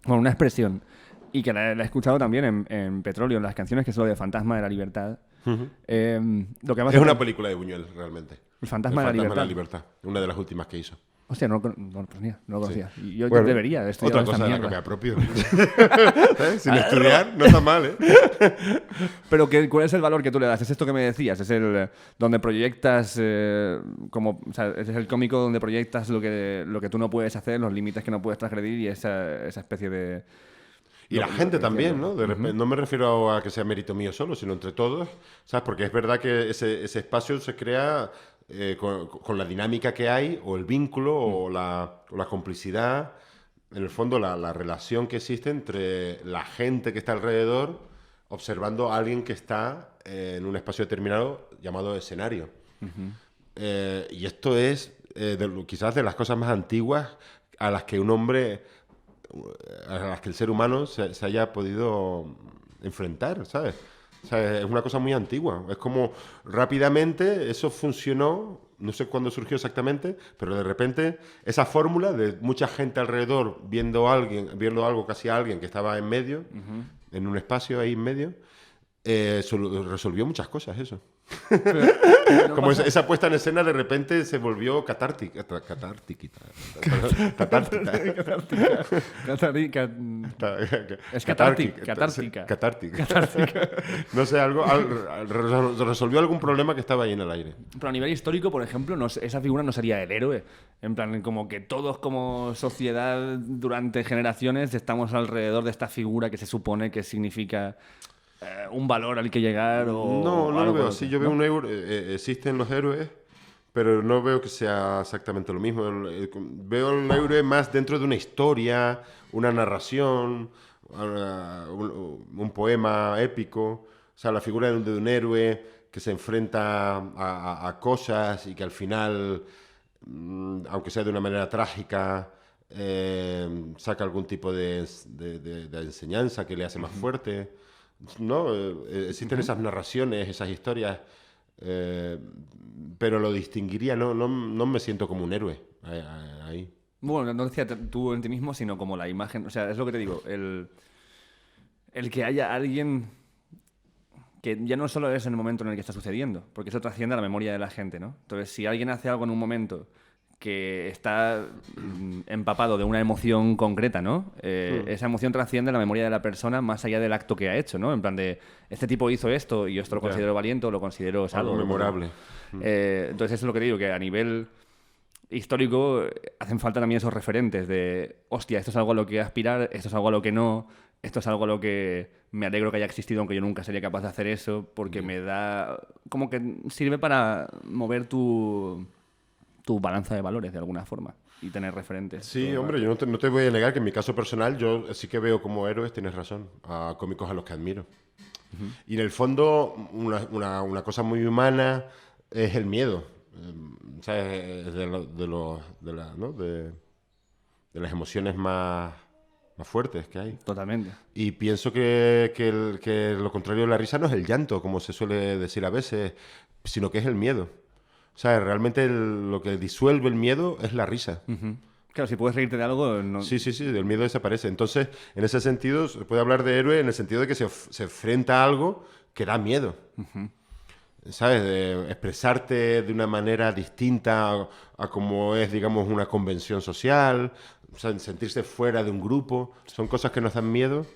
Bueno, una expresión. Y que la, la he escuchado también en, en Petróleo, en las canciones que son de Fantasma de la Libertad. Eh, lo que más Es una película de Buñuel, realmente. El Fantasma, de, la El Libertad. Libertad. Una de las últimas que hizo. Hostia, no, lo no lo conocía. No lo conocía. Yo Bueno, debería de estudiar Otra cosa de la que me apropio. ¿Eh? Sin estudiar, no está mal, ¿eh? Pero ¿qué- ¿cuál es el valor que tú le das? ¿Es esto que me decías? ¿Es el eh, donde proyectas eh, como, o sea, es el cómico donde proyectas lo que, lo que tú no puedes hacer, los límites que no puedes transgredir y esa, esa especie de... Y la gente que también. ¿no? De repente- No me refiero a que sea mérito mío solo, sino entre todos, ¿sabes? Porque es verdad que ese, ese espacio se crea eh, con, con la dinámica que hay, o el vínculo, o, la, o la complicidad, en el fondo la, la relación que existe entre la gente que está alrededor observando a alguien que está eh, en un espacio determinado llamado escenario. Eh, y esto es eh, de quizás de las cosas más antiguas a las que un hombre a las que el ser humano se, se haya podido enfrentar, ¿sabes? O sea, es una cosa muy antigua. Es como rápidamente eso funcionó, no sé cuándo surgió exactamente, pero de repente esa fórmula de mucha gente alrededor viendo, a alguien, viendo algo casi a alguien que estaba en medio, en un espacio ahí en medio, eh, resolvió muchas cosas eso. Pero Como esa, esa puesta en escena de repente se volvió catártica. Catártica. Catártica. Catártica. Es Catárquica. catártica, Catártica. No sé, algo, al- al- resol- resolvió algún problema que estaba ahí en el aire. Pero a nivel histórico, por ejemplo, no esa figura no sería el héroe. En plan, como que todos como sociedad durante generaciones estamos alrededor de esta figura que se supone que significa eh, un valor al que llegar o No, no lo veo así. Yo veo ¿no? un euro. eh, eh, existen los héroes, pero no veo que sea exactamente lo mismo. Veo el héroe más dentro de una historia, una narración, una- un, un poema épico. O sea, la figura de un, de un héroe que se enfrenta a, a- a cosas y que al final, mm, aunque sea de una manera trágica, eh, saca algún tipo de, de- de- de enseñanza que le hace más fuerte. No, Eh, eh, existen esas narraciones, esas historias, eh, pero lo distinguiría, no, no, no me siento como un héroe ahí. Bueno, no decía tú en ti mismo, sino como la imagen. O sea, es lo que te digo. El, el que haya alguien que ya no solo es en el momento en el que está sucediendo, porque eso trasciende a la memoria de la gente, ¿no? Entonces, si alguien hace algo en un momento que está mm, empapado de una emoción concreta, ¿no? Eh, Esa emoción trasciende la memoria de la persona más allá del acto que ha hecho, ¿no? En plan de, este tipo hizo esto y yo esto lo considero valiente o lo considero Algo salvo. memorable. Eh, entonces, eso es lo que digo, que a nivel histórico hacen falta también esos referentes de, hostia, esto es algo a lo que aspirar, esto es algo a lo que no, esto es algo a lo que me alegro que haya existido, aunque yo nunca sería capaz de hacer eso, porque me da, como que sirve para mover tu, tu balanza de valores de alguna forma y tener referentes. Sí, hombre, yo no te, no te voy a negar que en mi caso personal yo sí que veo como héroes, tienes razón, a cómicos a los que admiro. Y en el fondo, una, una- una cosa muy humana es el miedo. Eh, ¿sabes? Es De, lo- de, lo- de la- ¿no? de, de las emociones más, más fuertes que hay. Totalmente. Y pienso que, que el- que lo contrario de la risa no es el llanto, como se suele decir a veces, sino que es el miedo. O sea, realmente el- lo que disuelve el miedo es la risa. Claro, si puedes reírte de algo, no... Sí, sí, sí, el miedo desaparece. Entonces, en ese sentido, se puede hablar de héroe en el sentido de que se, enfrenta a algo que da miedo. ¿Sabes? De expresarte de una manera distinta a, a como es, digamos, una convención social, o sea, sentirse fuera de un grupo, son cosas que nos dan miedo.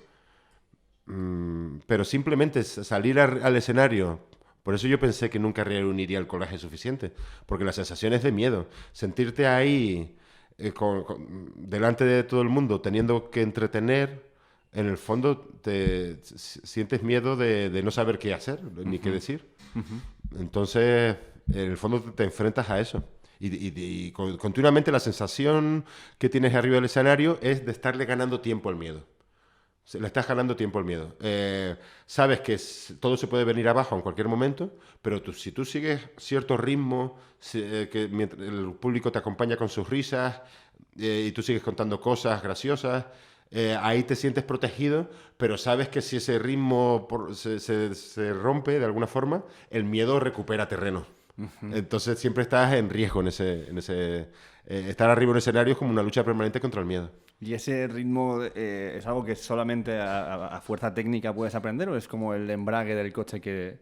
Mm, pero simplemente salir al escenario. Por eso yo pensé que nunca reuniría el coraje suficiente, porque la sensación es de miedo. Sentirte ahí eh, con- con- delante de todo el mundo teniendo que entretener, en el fondo te sientes miedo de, de no saber qué hacer ni qué decir. Entonces, en el fondo te, enfrentas a eso. Y, y- y con- continuamente la sensación que tienes arriba del escenario es de estarle ganando tiempo al miedo. Le estás ganando tiempo al miedo. Eh, sabes que todo se puede venir abajo en cualquier momento, pero tú- si tú sigues cierto ritmo, si- eh, que el público te acompaña con sus risas eh, y tú sigues contando cosas graciosas, ahí te sientes protegido, pero sabes que si ese ritmo por- se, se- se rompe de alguna forma, el miedo recupera terreno. Entonces siempre estás en riesgo en ese... En ese estar arriba en un escenario es como una lucha permanente contra el miedo. ¿Y ese ritmo eh, es algo que solamente a, a- fuerza técnica puedes aprender o es como el embrague del coche que,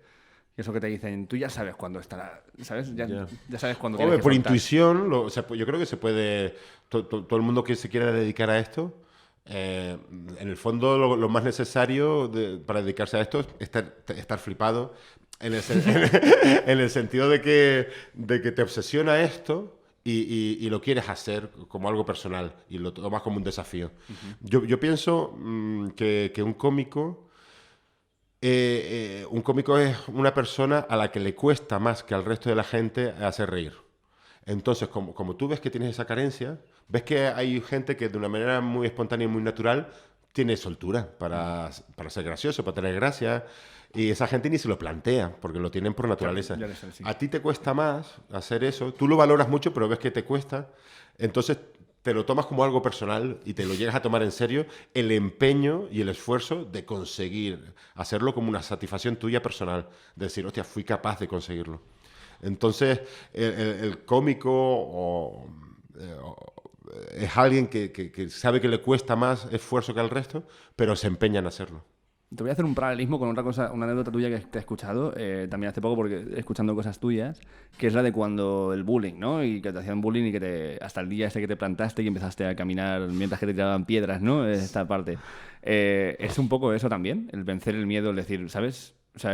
que eso que te dicen, tú ya sabes cuándo estará, ¿sabes? Ya, Ya. ya sabes cuándo Hombre, por intuición, lo- o sea, yo creo que se puede. to- to- todo el mundo que se quiera dedicar a esto, eh, en el fondo, lo, lo más necesario de- para dedicarse a esto es estar, estar flipado. En el, en el sentido de que, de que te obsesiona esto y, y- y lo quieres hacer como algo personal y lo tomas como un desafío. yo, yo pienso mm, que, que un cómico. eh, eh, un cómico es una persona a la que le cuesta más que al resto de la gente hacer reír. Entonces, como, como tú ves que tienes esa carencia, ves que hay gente que de una manera muy espontánea y muy natural tiene soltura para, para ser gracioso, para tener gracia, y esa gente ni se lo plantea, porque lo tienen por naturaleza. ya lo sé, sí. A ti te cuesta más hacer eso, tú lo valoras mucho, pero ves que te cuesta, entonces te lo tomas como algo personal y te lo llegas a tomar en serio, el empeño y el esfuerzo de conseguir hacerlo como una satisfacción tuya personal. De decir, hostia, fui capaz de conseguirlo. Entonces, el, el- el cómico o, eh, o- es alguien que, que- que sabe que le cuesta más esfuerzo que al resto, pero se empeña en hacerlo. Te voy a hacer un paralelismo con otra cosa, una anécdota tuya que te he escuchado eh, también hace poco, porque escuchando cosas tuyas, que es la de cuando el bullying, ¿no? Y que te hacían bullying y que te, hasta el día ese que te plantaste y empezaste a caminar mientras que te tiraban piedras, ¿no? Esta parte. Eh, es un poco eso también, el vencer el miedo, el decir, ¿sabes? O sea,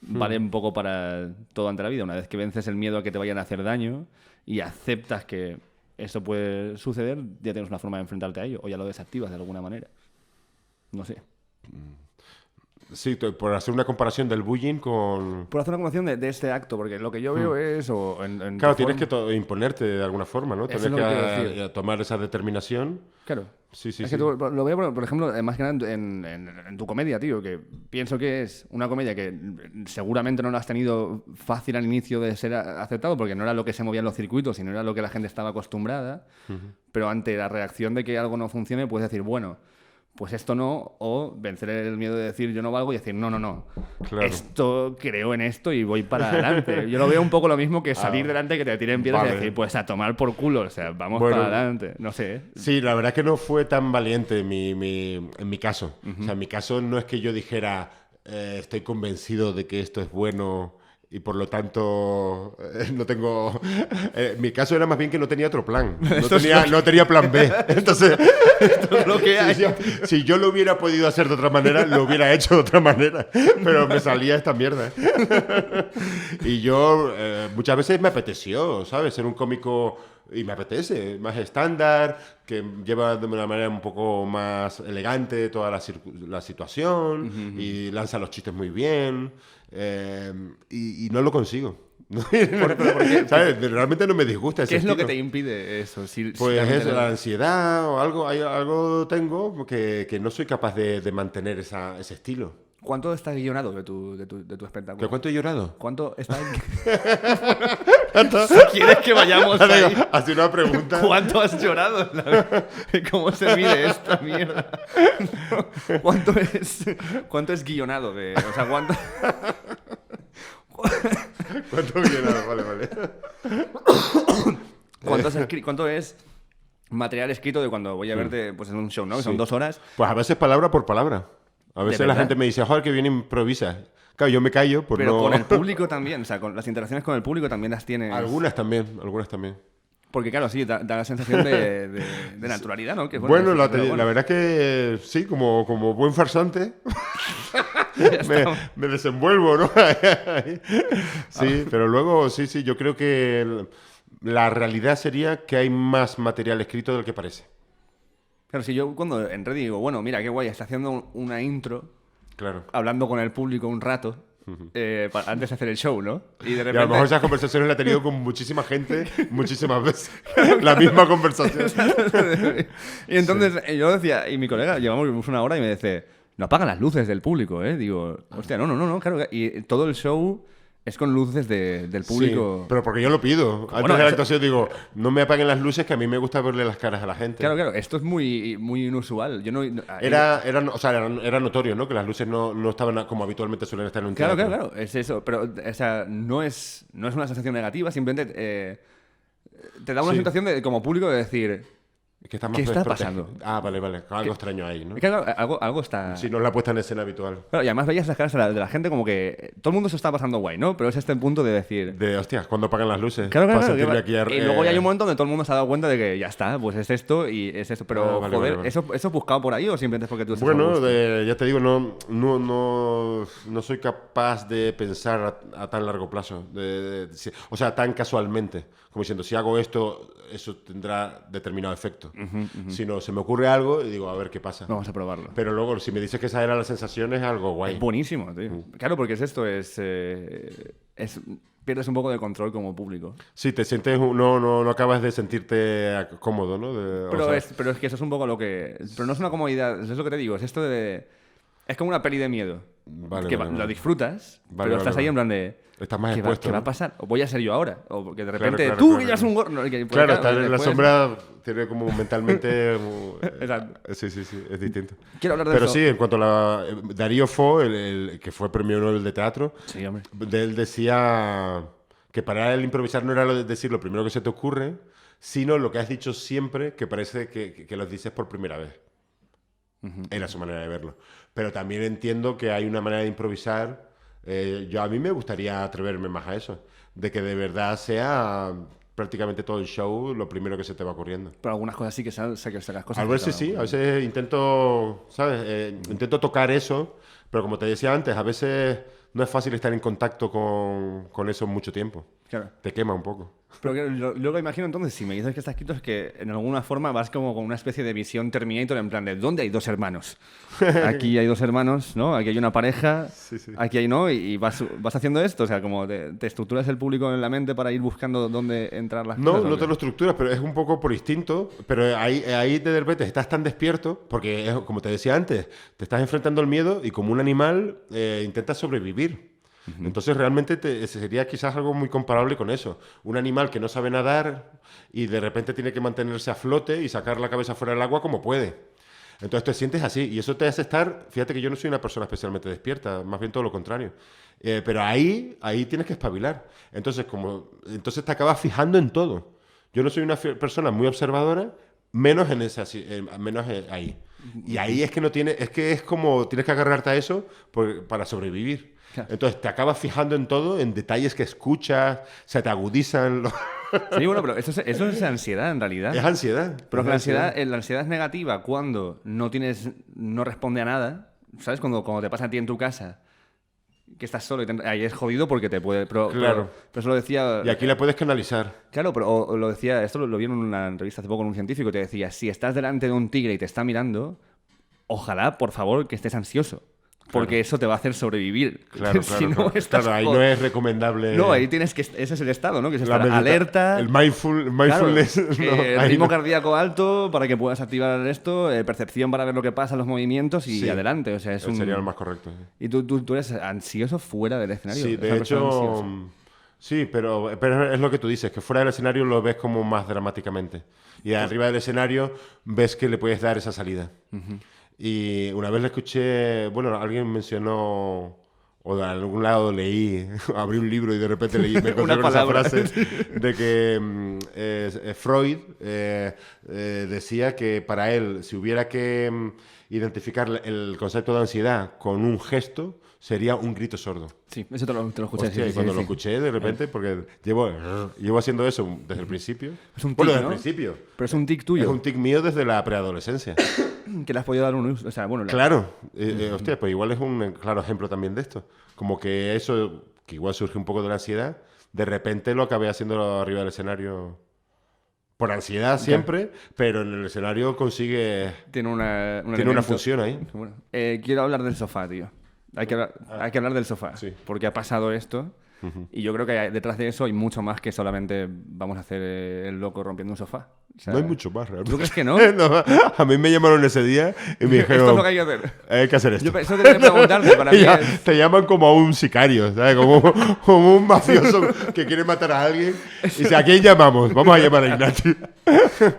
vale un poco para todo ante la vida. Una vez que vences el miedo a que te vayan a hacer daño y aceptas que eso puede suceder, ya tienes una forma de enfrentarte a ello, o ya lo desactivas de alguna manera. No sé. Sí, por hacer una comparación del bullying con... Por hacer una comparación de, de este acto, porque lo que yo veo es. O en, en Claro, tienes forma- que imponerte de alguna forma, ¿no? Tienes que que a- a tomar esa determinación. Claro. Sí, sí, es sí. que tú- lo veo, por, por ejemplo, eh, más que nada en, en- en tu comedia, tío, que pienso que es una comedia que mm, seguramente no la has tenido fácil al inicio de ser aceptado, porque no era lo que se movía en los circuitos, sino era lo que la gente estaba acostumbrada. Pero ante la reacción de que algo no funcione, puedes decir, bueno, pues esto no, o vencer el miedo de decir yo no valgo y decir, no, no, no. Claro. Esto creo en esto y voy para adelante. Yo lo veo un poco lo mismo que salir delante, que te tiren piedras y Ah. Decir, pues a tomar por culo, o sea, vamos Bueno. para adelante. No sé. Sí, la verdad es que no fue tan valiente mi, mi- en mi caso. O sea, en mi caso no es que yo dijera, eh, estoy convencido de que esto es bueno y por lo tanto eh, no tengo... eh, mi caso era más bien que no tenía otro plan. No tenía, no tenía plan B. Entonces, lo que hay. si, yo, si yo lo hubiera podido hacer de otra manera, lo hubiera hecho de otra manera. Pero me salía esta mierda. y yo eh, muchas veces me apeteció, ¿sabes? Ser un cómico y me apetece, más estándar, que lleva de una manera un poco más elegante toda la, la situación y lanza los chistes muy bien eh, y, y no lo consigo. ¿Sabes? Realmente no me disgusta ese ¿Qué es lo que te impide eso? Si- Pues es no- la ansiedad o algo, hay, algo tengo que, que no soy capaz de, de mantener esa- ese estilo. ¿Cuánto está guionado de tu, de tu, de tu espectáculo? ¿Pero cuánto he llorado? ¿Cuánto está Si ¿Quieres que vayamos ahí? Hace una pregunta. ¿Cuánto has llorado? ¿Cómo se mide esta mierda? ¿Cuánto es, cuánto es guionado? De, o sea, ¿cuánto, ¿Cuánto llorado? Vale, vale. cuánto, es, escri- cuánto es material escrito de cuando voy a verte pues, en un show, ¿no? Que Son Sí. dos horas. Pues a veces palabra por palabra. A veces la gente me dice, joder, que bien improvisa. Claro, yo me callo, pues Pero no... con el público también. O sea, con las interacciones con el público también las tienes. Algunas también, algunas también. Porque, claro, sí, da, da la sensación de, de- de naturalidad, ¿no? Que Bueno, la, verdad es que sí, como, como buen farsante, me, me desenvuelvo, ¿no? sí, pero luego, sí, sí, yo creo que la realidad sería que hay más material escrito del que parece. Claro, si yo cuando en red digo, bueno, mira, qué guay, está haciendo un- una intro Claro. hablando con el público un rato eh, antes de hacer el show, ¿no? Y de Y a repente... lo mejor esas conversaciones las he tenido con muchísima gente, muchísimas veces. la misma conversación. y entonces eh, yo decía, y mi colega, llevamos una hora y me dice, no apagan las luces del público, ¿eh? Digo, hostia, no, no, no, no, claro. Y todo el show es con luces de- del público. Sí, pero porque yo lo pido. Antes Bueno, de la actuación digo, no me apaguen las luces que a mí me gusta verle las caras a la gente. Claro, claro, esto es muy, muy inusual. Yo no, no- Era, era, o sea, era, era notorio, ¿no? Que las luces no, no estaban como habitualmente suelen estar en un Claro, teatro. claro, claro, es eso. Pero, o sea, no es, no es una sensación negativa, simplemente eh, te da una Sí. sensación de, como público de decir, Es que está más ¿Qué está pasando? Ah, vale, vale. Algo extraño ahí, ¿no? es que, claro, algo, algo está... Si no es la puesta en escena habitual. Claro, y además veías las caras de la, de la gente como que eh, todo el mundo se está pasando guay, ¿no? Pero es este punto de decir... De, hostias, ¿cuándo apagan las luces? Claro, claro, claro, que a- y luego ya hay eh, un momento donde todo el mundo se ha dado cuenta de que ya está, pues es esto y es esto. Pero, Ah, vale, joder, vale, vale. ¿eso, ¿eso es buscado por ahí o simplemente es porque tú estás Bueno, de- ya te digo, no, no, no, no soy capaz de pensar a, a tan largo plazo. de- o sea, tan casualmente. Como diciendo, si hago esto, eso tendrá determinado efecto. Sino, se me ocurre algo y digo, a ver qué pasa. Vamos a probarlo. Pero luego, si me dices que esa era la sensación, es algo guay. Es buenísimo, tío. Claro, porque es esto, es, eh, es... Pierdes un poco de control como público. Sí, te sientes, no, no, no acabas de sentirte cómodo, ¿no? De- o Pero, sea, es, pero es que eso es un poco lo que... Pero no es una comodidad, es lo que te digo, es esto de... Es como una peli de miedo. Vale, que vale, va- lo disfrutas, Vale, pero estás ahí en plan de... Estás más ¿qué, va, expuesto, qué va a ¿no? pasar? ¿O voy a ser yo ahora? O que de repente, claro, tú claro, que llevas claro. un gorro... no, que- pues, Claro, claro, estar en la sombra tiene como mentalmente... Exacto. Sí, sí, sí, es distinto. Quiero hablar de Pero eso. sí, en cuanto a la... eh, Darío Fo, el, el que fue premio Nobel de teatro, Sí, hombre. de él decía que para él improvisar no era lo de decir lo primero que se te ocurre, sino lo que has dicho siempre que parece que, que- que lo dices por primera vez. Era su manera de verlo. Pero también entiendo que hay una manera de improvisar. eh, yo a mí me gustaría atreverme más a eso, de que de verdad sea prácticamente todo el show lo primero que se te va ocurriendo. Pero algunas cosas sí que sé que las cosas. A veces sí, a veces intento, ¿sabes? Eh, intento tocar eso, pero como te decía antes, a veces no es fácil estar en contacto con, con eso mucho tiempo. Claro. Te quema un poco. Pero que lo- luego imagino entonces, si me dices que está escrito, es que en alguna forma vas como con una especie de visión Terminator en plan de ¿dónde hay dos hermanos? Aquí hay dos hermanos, ¿no? Aquí hay una pareja, Sí, sí. aquí hay no, y, vas, vas haciendo esto, o sea, como te, te estructuras el público en la mente para ir buscando dónde entrar las No, cosas. ¿o no qué? te lo estructuras, pero es un poco por instinto. Pero ahí, ahí de repente estás tan despierto, porque es, como te decía antes, te estás enfrentando al miedo y como un animal eh, intentas sobrevivir. Entonces realmente te- sería quizás algo muy comparable con eso. Un animal que no sabe nadar y de repente tiene que mantenerse a flote y sacar la cabeza fuera del agua como puede. Entonces te sientes así y eso te hace estar, fíjate que yo no soy una persona especialmente despierta, más bien todo lo contrario. Eh, pero ahí, ahí tienes que espabilar. Entonces, como, entonces te acabas fijando en todo. Yo no soy una persona muy observadora, menos en esa, eh, menos ahí. Y ahí es que no tiene, es que es como tienes que agarrarte a eso para sobrevivir. Claro. Entonces te acabas fijando en todo, en detalles que escuchas, se te agudizan. los- Sí, bueno, pero eso es, eso es ansiedad en realidad. es ansiedad. Pero es la ansiedad, eh, la ansiedad es negativa cuando no tienes, no responde a nada. ¿Sabes? Cuando, cuando te pasa a ti en tu casa, que estás solo y te- ahí es jodido porque te puede. Pero, Claro. pero, pero eso lo decía. Y aquí la puedes canalizar. Claro, pero o- o lo decía, esto lo, lo vi en una entrevista hace poco con un científico, te decía, si estás delante de un tigre y te está mirando, ojalá, por favor, que estés ansioso. Porque eso te va a hacer sobrevivir. Claro, claro. si no claro. estás Claro, ahí jod- no es recomendable. No, ahí tienes que... Ese es el estado, ¿no? Que es estar medita- alerta... El mindful, Claro, mindfulness. no, eh, ritmo no. cardíaco alto para que puedas activar esto, eh, percepción para ver lo que pasa, los movimientos y Sí. adelante. O sea, es un... Sería lo más correcto. sí. Y tú, tú, tú eres ansioso fuera del escenario. Sí, de hecho, mm, sí, pero, pero es lo que tú dices, que fuera del escenario lo ves como más dramáticamente. Y arriba del escenario ves que le puedes dar esa salida. Y una vez le escuché, bueno, alguien mencionó, o de algún lado leí, abrí un libro y de repente leí, me encontré Una con esa frase de que mm, eh, eh, Freud eh, eh, decía que para él, si hubiera que mm, identificar el concepto de ansiedad con un gesto, sería un grito sordo. Sí, eso te lo, te lo escuché. Hostia, sí, y cuando sí, lo sí. escuché de repente, porque llevo, llevo haciendo eso desde el principio. Es un bueno, tic, desde ¿no? el principio. Pero es un tic Es tuyo, un tic mío desde la preadolescencia. que le has podido dar un uso. O sea, bueno, la- claro. Eh, eh, hostia, pues igual es un eh, claro ejemplo también de esto. Como que eso, que igual surge un poco de la ansiedad, de repente lo acabé haciendo arriba del escenario. Por ansiedad siempre, pero en el escenario consigue... tiene una, un Tiene una función ahí. Bueno, eh, quiero hablar del sofá, tío. Hay que hablar, hay que hablar del sofá. Ah. Sí. Porque ha pasado esto. Y yo creo que detrás de eso hay mucho más que solamente vamos a hacer eh, el loco rompiendo un sofá. O sea, No hay mucho más, realmente. ¿Tú crees que no? No, a mí me llamaron ese día y me Esto dijeron... es lo que hay que hacer. Hay que hacer esto. Yo eso quería preguntarte para mí. Y ya es- te llaman como a un sicario, ¿sabes? Como, como un mafioso que quiere matar a alguien. Y dice, ¿a quién llamamos? Vamos a llamar a Ignati.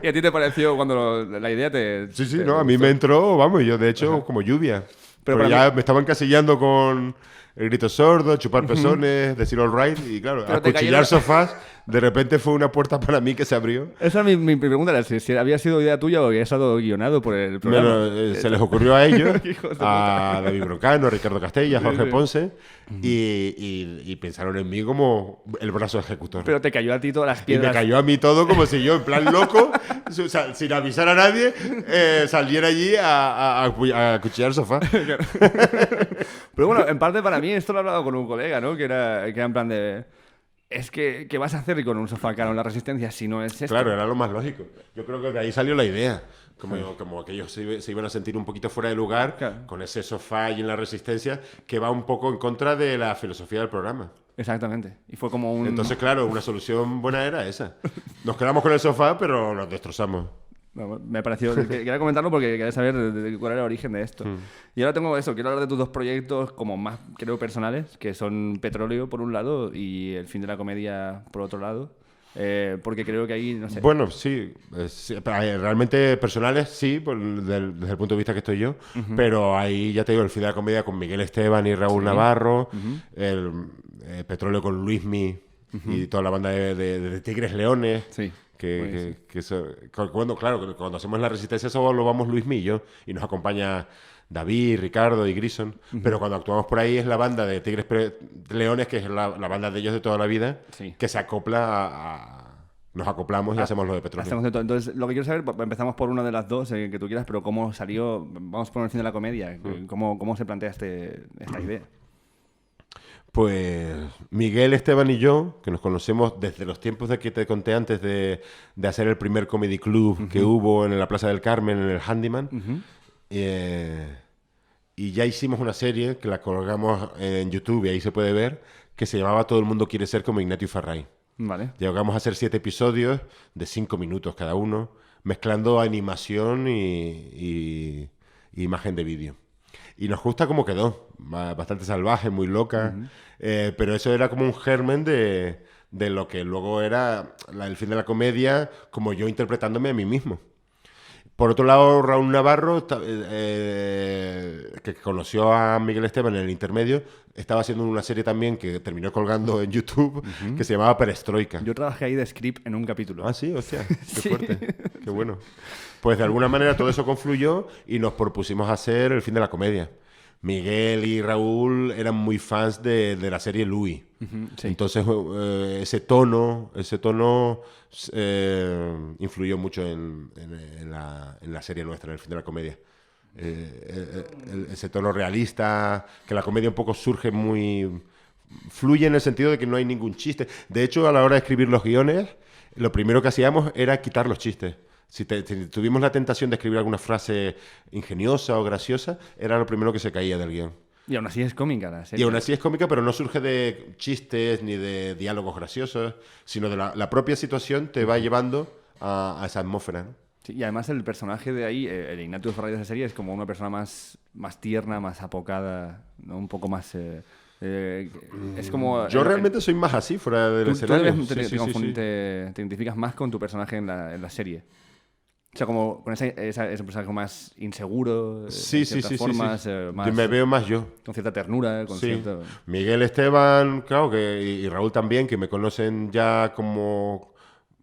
¿Y a ti te pareció cuando lo- la idea te... Sí, sí, te no, a mí me entró, vamos, yo de hecho, como lluvia. Pero ya me estaban casillando con el grito sordo, chupar pezones, decir all right, y claro, Pero acuchillar sofás. De repente fue una puerta para mí que se abrió. Esa es mi, mi pregunta, era si, si había sido idea tuya o había estado guionado por el programa. Eh, se les ocurrió a ellos, a David Broncano, a Ricardo Castella, a Jorge sí. Ponce, y, y- y pensaron en mí como el brazo ejecutor. Pero te cayó a ti todas las Y me piedras. cayó a mí todo como si yo, en plan loco, sin avisar a nadie, eh, saliera allí a, a, a cu- a acuchillar el sofá. Pero bueno, en parte para mí, esto lo he hablado con un colega, ¿no? Que era, que era en plan de... Es que, ¿qué vas a hacer con un sofá caro en la resistencia si no es esto? Claro, era lo más lógico. Yo creo que de ahí salió la idea. Como, como que ellos se, iba- se iban a sentir un poquito fuera de lugar Claro. con ese sofá y en la resistencia que va un poco en contra de la filosofía del programa. Exactamente. Y fue como un... Entonces, claro, una solución buena era esa. Nos quedamos con el sofá, pero nos destrozamos. Me pareció. que- Quería comentarlo porque quería saber de- de cuál era el origen de esto. Y ahora tengo eso, quiero hablar de tus dos proyectos como más, creo, personales, que son Petróleo por un lado y El fin de la comedia por otro lado. Eh, porque creo que ahí, no sé. Bueno, sí, sí, pero, eh, realmente personales sí, por el- del- desde el punto de vista que estoy yo, pero ahí ya te digo, el fin de la comedia con Miguel Esteban y Raúl Navarro, el eh, Petróleo con Luismi y toda la banda de, de- de Tigres Leones. Sí. Que, que- que eso- cu- cuando, claro, que cuando hacemos la resistencia solo vamos Luismi y yo, y nos acompaña David, Ricardo y Grison, pero cuando actuamos por ahí es la banda de Tigres Pre- Leones, que es la, la banda de ellos de toda la vida, Sí. que se acopla a... a- nos acoplamos y hacemos lo de petróleo. Hacemos de todo. Entonces, lo que quiero saber, empezamos por una de las dos eh, que tú quieras, pero cómo salió, vamos por el fin de la comedia, cómo, cómo se plantea este, esta idea. Pues Miguel, Esteban y yo, que nos conocemos desde los tiempos de que te conté antes de, de hacer el primer comedy club que hubo en la Plaza del Carmen, en el Handyman, eh, y ya hicimos una serie que la colgamos en YouTube y ahí se puede ver, que se llamaba Todo el mundo quiere ser como Ignatio Farray. Vale. Llegamos a hacer siete episodios de cinco minutos cada uno, mezclando animación y, y- y imagen de vídeo. Y nos gusta cómo quedó, ba- bastante salvaje, muy loca, eh, pero eso era como un germen de, de lo que luego era la- el fin de la comedia, como yo interpretándome a mí mismo. Por otro lado, Raúl Navarro, eh, eh, que conoció a Miguel Esteban en el intermedio, estaba haciendo una serie también que terminó colgando en YouTube, que se llamaba Perestroika. Yo trabajé ahí de script en un capítulo. Ah, sí, hostia, qué fuerte, qué bueno. Pues de alguna manera todo eso confluyó y nos propusimos hacer el fin de la comedia. Miguel y Raúl eran muy fans de, de la serie Louis. sí. Entonces eh, ese tono, ese tono eh, influyó mucho en, en- en la, en la serie nuestra, en el fin de la comedia. Eh, ese tono realista, que la comedia un poco surge muy... fluye en el sentido de que no hay ningún chiste. De hecho, a la hora de escribir los guiones, lo primero que hacíamos era quitar los chistes. Si, te- si tuvimos la tentación de escribir alguna frase ingeniosa o graciosa, era lo primero que se caía del guion. Y aún así es cómica la serie. Y aún así es cómica, pero no surge de chistes ni de diálogos graciosos, sino de la, la propia situación te va llevando a, a esa atmósfera. ¿no? Sí, y además el personaje de ahí, eh, el Ignatius Farray de esa serie, es como una persona más, más tierna, más apocada, ¿no? un poco más... eh, eh, es como... Yo el- realmente soy más así fuera del Tú, tú escenario. debes- te, Sí, te sí, sí, te identificas más con tu personaje en la, en la serie. O sea, como con esa, esa- ese personaje más inseguro, eh, Sí, sí, sí, sí, formas, sí. eh, Yo más- me veo más yo. con cierta ternura, con Sí. cierto... Miguel Esteban, claro, que, y, y Raúl también, que me conocen ya como,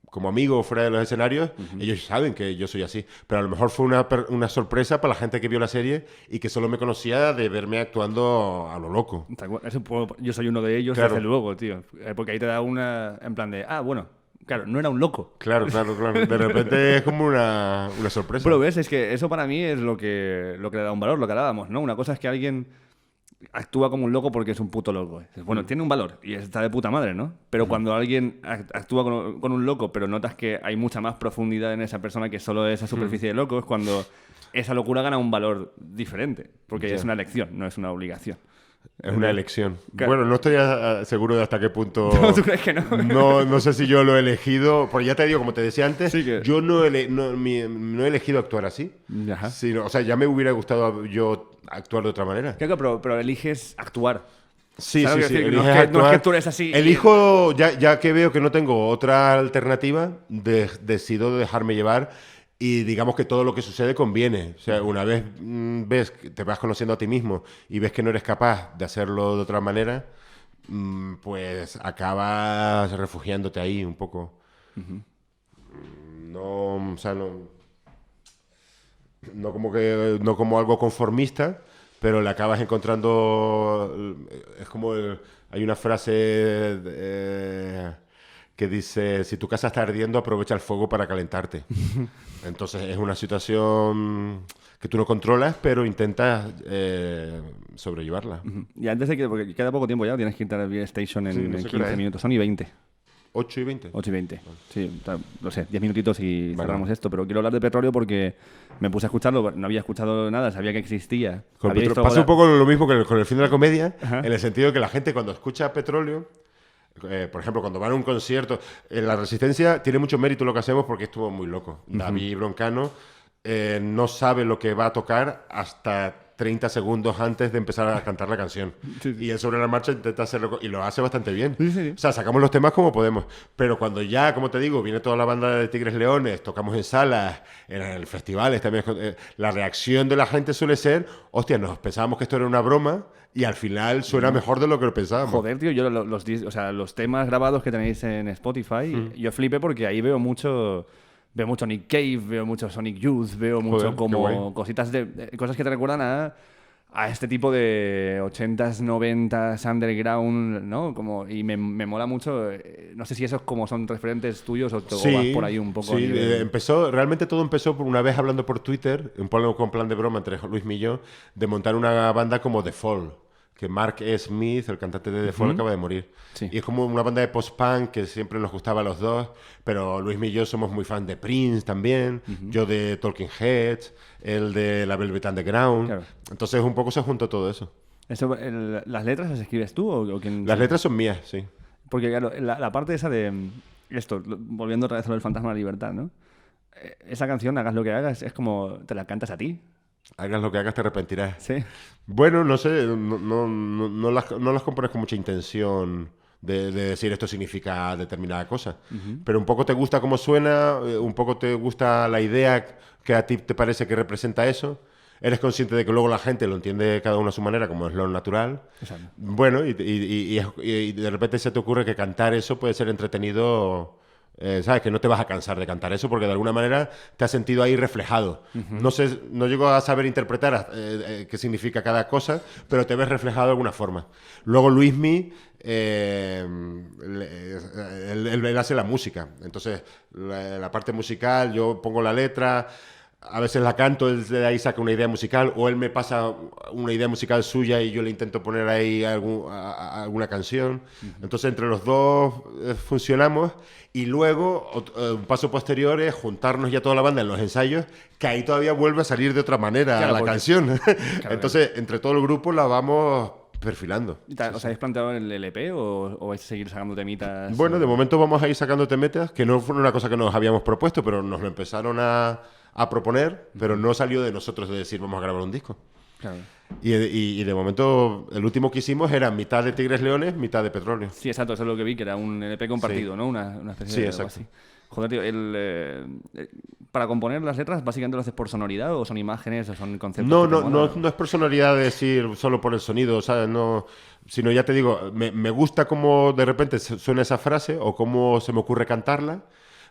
como amigo fuera de los escenarios, ellos saben que yo soy así. Pero a lo mejor fue una, una sorpresa para la gente que vio la serie y que solo me conocía de verme actuando a lo loco. Yo soy uno de ellos Claro. desde luego, tío. Eh, Porque ahí te da una... En plan de, ah, bueno, claro, no era un loco. Claro, claro, claro. De repente es como una, una sorpresa. Pero ves, es que eso para mí es lo que, lo que le da un valor, lo que hablábamos, ¿no? Una cosa es que alguien actúa como un loco porque es un puto loco. Bueno, tiene un valor y está de puta madre, ¿no? Pero cuando alguien act- actúa con, con un loco, pero notas que hay mucha más profundidad en esa persona que solo esa superficie de loco, es cuando esa locura gana un valor diferente. Porque es una elección, no es una obligación. Es una elección. Claro. Bueno, no estoy seguro de hasta qué punto. ¿Tú crees que no? No, no sé si yo lo he elegido. Porque ya te digo, como te decía antes, Sí que- yo no, ele- no, mi- no he elegido actuar así. Ajá. Sino- o sea, ya me hubiera gustado yo actuar de otra manera. Claro, pero, pero eliges actuar. Sí, ¿Sabes sí, sí. que? No es que- no es que tú eres así Elijo, ya, ya que veo que no tengo otra alternativa, de- decido dejarme llevar y digamos que todo lo que sucede conviene. O sea, una vez mm, ves que te vas conociendo a ti mismo y ves que no eres capaz de hacerlo de otra manera, mm, pues acabas refugiándote ahí un poco. No, o sea, no, no como que no como algo conformista, pero le acabas encontrando es como el- hay una frase eh, que dice si tu casa está ardiendo aprovecha el fuego para calentarte. Entonces es una situación que tú no controlas, pero intentas eh, sobrellevarla. Y antes de que, porque queda poco tiempo ya, tienes que entrar Beer Station en, Sí, no en sé hora 15 es. minutos. Son y 20. 8 y 20. 8 y 20. Sí, ta- lo sé, 10 minutitos y Vale. cerramos esto. Pero quiero hablar de petróleo porque me puse a escucharlo, no había escuchado nada, sabía que existía. Con Había visto pasa un poco lo mismo que con el fin de la comedia, Ajá. en el sentido que la gente cuando escucha petróleo Eh, por ejemplo, cuando van a un concierto, en la Resistencia tiene mucho mérito lo que hacemos porque estuvo muy loco. David Broncano eh, no sabe lo que va a tocar hasta 30 segundos antes de empezar a cantar la canción. Y él sobre la marcha intenta hacerlo y lo hace bastante bien. O sea, sacamos los temas como podemos. Pero cuando ya, como te digo, viene toda la banda de Tigres Leones, tocamos en salas, en el festivales también, eh, la reacción de la gente suele ser, hostia, nos pensábamos que esto era una broma y al final suena mejor de lo que lo pensábamos. Joder, tío, yo los, o sea, los temas grabados que tenéis en Spotify, yo flipé porque ahí veo mucho veo mucho Nick Cave, veo mucho Sonic Youth, veo mucho como cositas de, cosas que te recuerdan a, a este tipo de 80s, 90s, underground, ¿no? Como, y me, me mola mucho, eh, no sé si esos como son referentes tuyos o, vas por ahí un poco. Sí, eh, empezó, realmente todo empezó por una vez hablando por Twitter, un poco con plan de broma entre Luis y yo, de montar una banda como The Fall que Mark E. Smith, el cantante de The Fall, acaba de morir. Y es como una banda de post-punk que siempre nos gustaba a los dos, pero Luis y yo somos muy fan de Prince también, yo de Talking Heads, él de la Velvet Underground. Entonces un poco se juntó todo eso. eso ¿Las letras las escribes tú o, quién? Las letras son mías, sí. Porque claro, la, parte esa de mm, esto, volviendo otra vez a lo del fantasma de la libertad, ¿no? Eh, esa canción, hagas lo que hagas, es como te la cantas a ti. Hagas lo que hagas, te arrepentirás. Sí. Bueno, no sé, no, no, no, las, no las compones con mucha intención de, decir esto significa determinada cosa. Pero un poco te gusta cómo suena, eh, un poco te gusta la idea que a ti te parece que representa eso. Eres consciente de que luego la gente lo entiende cada uno a su manera, como es lo natural. Bueno, y, y, y, de repente se te ocurre que cantar eso puede ser entretenido eh, ¿Sabes? Que no te vas a cansar de cantar eso porque de alguna manera te has sentido ahí reflejado. No sé, no llego a saber interpretar eh, eh, qué significa cada cosa, pero te ves reflejado de alguna forma. Luego Luismi, eh, él, hace la música. Entonces, la, parte musical, yo pongo la letra, a veces la canto, él de ahí saca una idea musical, o él me pasa una idea musical suya y yo le intento poner ahí alguna canción. Entonces, entre los dos funcionamos y luego, eh, un paso posterior es juntarnos ya toda la banda en los ensayos, que ahí todavía vuelve a salir de otra manera la canción. Entonces, entre todo el grupo la vamos perfilando. ¿Os habéis planteado el LP o, o, vais a seguir sacando temitas? Bueno, de momento vamos a ir sacando temitas, que no fue una cosa que nos habíamos propuesto, pero nos lo empezaron a, a proponer, pero no salió de nosotros de decir vamos a grabar un disco. Claro. Y, de momento, el último que hicimos era mitad de Tigres Leones, mitad de Petróleo. Sí, exacto, eso es lo que vi, que era un LP compartido, ¿no? Una, una, especie sí, de exacto. así. Joder, tío, el, eh, eh, para componer las letras, ¿básicamente lo haces por sonoridad o son imágenes o son conceptos? No, no, no, no, es por sonoridad decir solo por el sonido, ¿sabes? No, sino ya te digo, me, me gusta cómo de repente suena esa frase o cómo se me ocurre cantarla.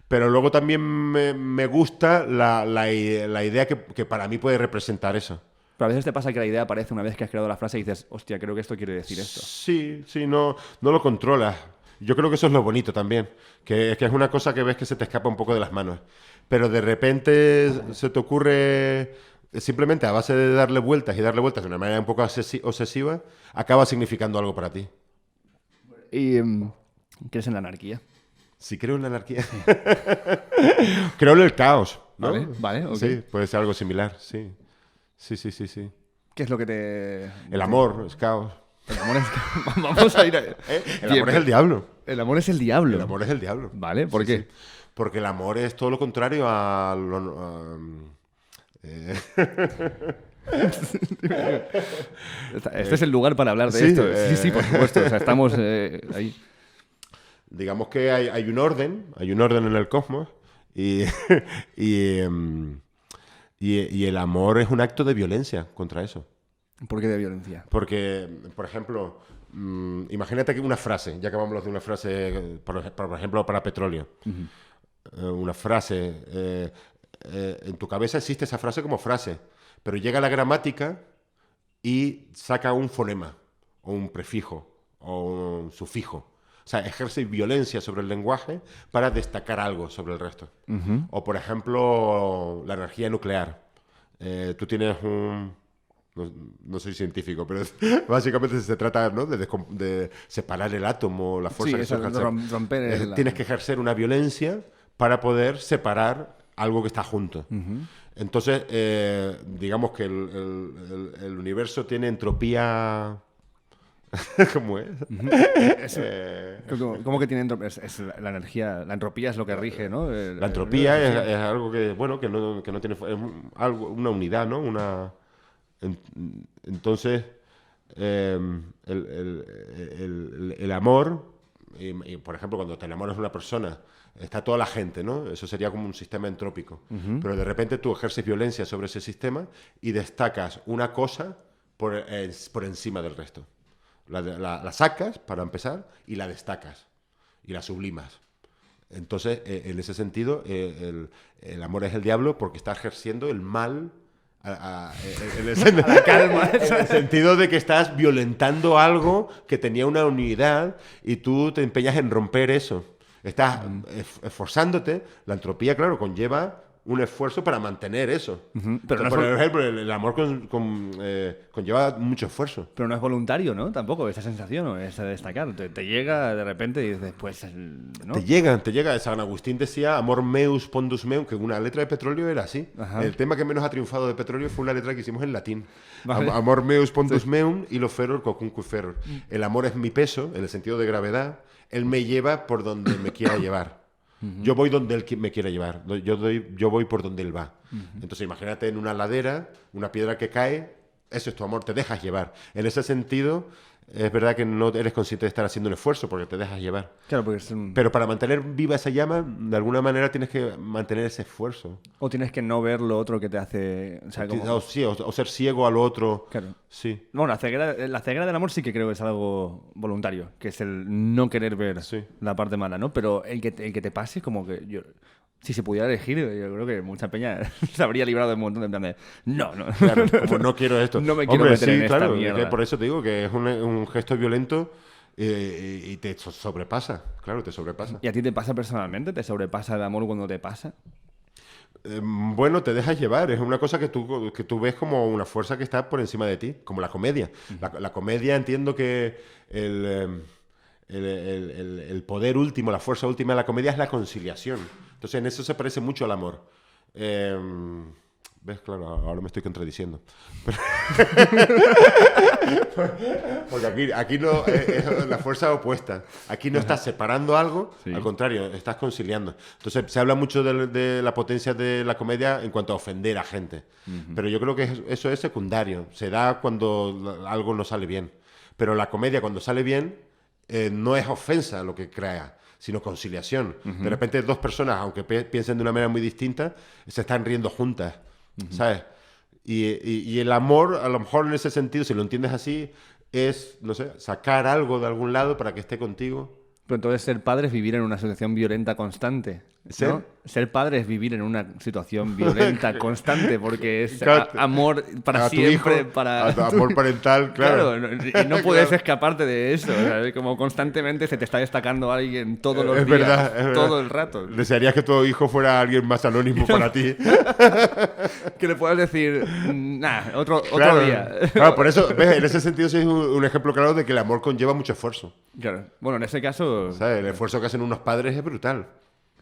Pero luego también me, me gusta la, la, la idea que, que, para mí puede representar eso. Pero a veces te pasa que la idea aparece una vez que has creado la frase y dices, hostia, creo que esto quiere decir esto. Sí, sí, no, no lo controlas. Yo creo que eso es lo bonito también, que, que es una cosa que ves que se te escapa un poco de las manos. Pero de repente se te ocurre simplemente a base de darle vueltas y darle vueltas de una manera un poco obsesiva, acaba significando algo para ti. ¿Y um, crees en la anarquía? Sí, creo en la anarquía. creo en el caos. ¿no? Vale, vale Sí, puede ser algo similar, sí. Sí, sí, sí, sí. ¿Qué es lo que te...? El amor es caos. El amor es... Vamos a ir a... ¿Eh? El amor es el diablo. El amor es el diablo. El amor es el diablo. Vale, ¿por qué? Porque el amor es todo lo contrario a... Eh. este es el lugar para hablar de esto. Sí, sí, por supuesto. O sea, estamos eh, ahí. Digamos que hay, hay, un orden, hay un orden en el cosmos y, y, em, y, el amor es un acto de violencia contra eso. ¿Por qué de violencia? Porque, por ejemplo, mm, imagínate que una frase, ya acabamos de una frase, por, ejemplo, para petróleo. Eh, una frase, eh, eh, en tu cabeza existe esa frase como frase, pero llega la gramática y saca un fonema, o un prefijo, o un sufijo. O sea, ejerce violencia sobre el lenguaje para destacar algo sobre el resto. O, por ejemplo, la energía nuclear. Eh, tú tienes un... No, soy científico, pero básicamente se trata ¿no? de, separar el átomo, la fuerza sí, que romper el... Tienes que ejercer una violencia para poder separar algo que está junto. Entonces, eh, digamos que el, el, universo tiene entropía ¿Cómo es? Es- Eh, como, como que tiene entro- es, es la energía, la entropía es lo que rige, ¿no? El- La entropía es, es algo que, bueno, que no, que no tiene... Es algo, una unidad, ¿no? Una... en- entonces, eh, el, el- el- el amor, y- y, por ejemplo, cuando te enamoras de una persona, está toda la gente, ¿no? Eso sería como un sistema entrópico. Pero de repente tú ejerces violencia sobre ese sistema y destacas una cosa por, eh, por encima del resto. La, de- la- la sacas, para empezar, y la destacas. Y la sublimas. Entonces, eh, en ese sentido, eh, el, el amor es el diablo porque está ejerciendo el mal. a- a- en, el, sen- en el sentido de que estás violentando algo que tenía una unidad y tú te empeñas en romper eso. Estás ef- esforzándote. La entropía, claro, conlleva un esfuerzo para mantener eso. pero no es por ejemplo, el, el amor con- con, eh, conlleva mucho esfuerzo. Pero no es voluntario, ¿no? Tampoco esa sensación o ese destacar. Te, te llega de repente y dices, el- ¿no? Te llega, te llega. San Agustín decía amor meus pondus meum, que una letra de petróleo era así. Ajá. El tema que menos ha triunfado de petróleo fue una letra que hicimos en latín. Vale. Am- Amor meus pondus meum y lo feror cocunque feror. El amor es mi peso, en el sentido de gravedad. Él me lleva por donde me quiera llevar. Yo voy donde él me quiera llevar. Yo, doy, yo voy por donde él va. Entonces imagínate en una ladera, una piedra que cae, eso es tu amor, te dejas llevar. En ese sentido, es verdad que no eres consciente de estar haciendo un esfuerzo porque te dejas llevar. Claro, porque es un- Pero para mantener viva esa llama, de alguna manera tienes que mantener ese esfuerzo. O tienes que no ver lo otro que te hace... O sea, como... O, sí, o, o ser ciego al otro. Claro. Sí. Bueno, la ceguera, la ceguera del amor sí que creo que es algo voluntario, que es el no querer ver Sí. la parte mala, ¿no? Pero el que, el que te pase, como que yo... Si se pudiera elegir, yo creo que mucha peña se habría librado de un montón de plan de... No, no. Claro, como no quiero esto. No me quiero Hombre, meter sí, en esta claro, es que mierda. por eso te digo que es un, un gesto violento eh, y te so- sobrepasa. Claro, te sobrepasa. ¿Y a ti te pasa personalmente? ¿Te sobrepasa el amor cuando te pasa? Eh, bueno, te dejas llevar. Es una cosa que tú, que tú ves como una fuerza que está por encima de ti, como la comedia. La, la comedia entiendo que eh, el- el- el- el poder último, la fuerza última de la comedia es la conciliación. Entonces, en eso se parece mucho al amor. Eh, ¿Ves? Claro, ahora me estoy contradiciendo. Porque aquí, aquí no eh, es la fuerza opuesta. Aquí no estás separando algo, Sí. al contrario, estás conciliando. Entonces, se habla mucho de, de la potencia de la comedia en cuanto a ofender a gente. Pero yo creo que es- eso es secundario. Se da cuando algo no sale bien. Pero la comedia, cuando sale bien, eh, no es ofensa lo que crea, sino conciliación. De repente, dos personas, aunque piensen de una manera muy distinta, se están riendo juntas. ¿Sabes? Y, y- y el amor, a lo mejor en ese sentido, si lo entiendes así, es, no sé, sacar algo de algún lado para que esté contigo. Pero entonces ser padre es vivir en una situación violenta constante. ¿No? ¿Ser? Ser padre es vivir en una situación violenta constante porque es Claro, a- amor para siempre, hijo, para... a tu amor parental, claro. no- y no puedes Claro. escaparte de eso. sea, como constantemente se te está destacando alguien todos los Es días, verdad, es verdad. todo el rato. Desearías que tu hijo fuera alguien más anónimo para ti. Que le puedas decir, nah, otro, otro Claro, día. claro, por eso, ¿ves? En ese sentido, sí es un, un ejemplo claro de que el amor conlleva mucho esfuerzo. Claro. Bueno, en ese caso, ¿Sabes? El esfuerzo que hacen unos padres es brutal.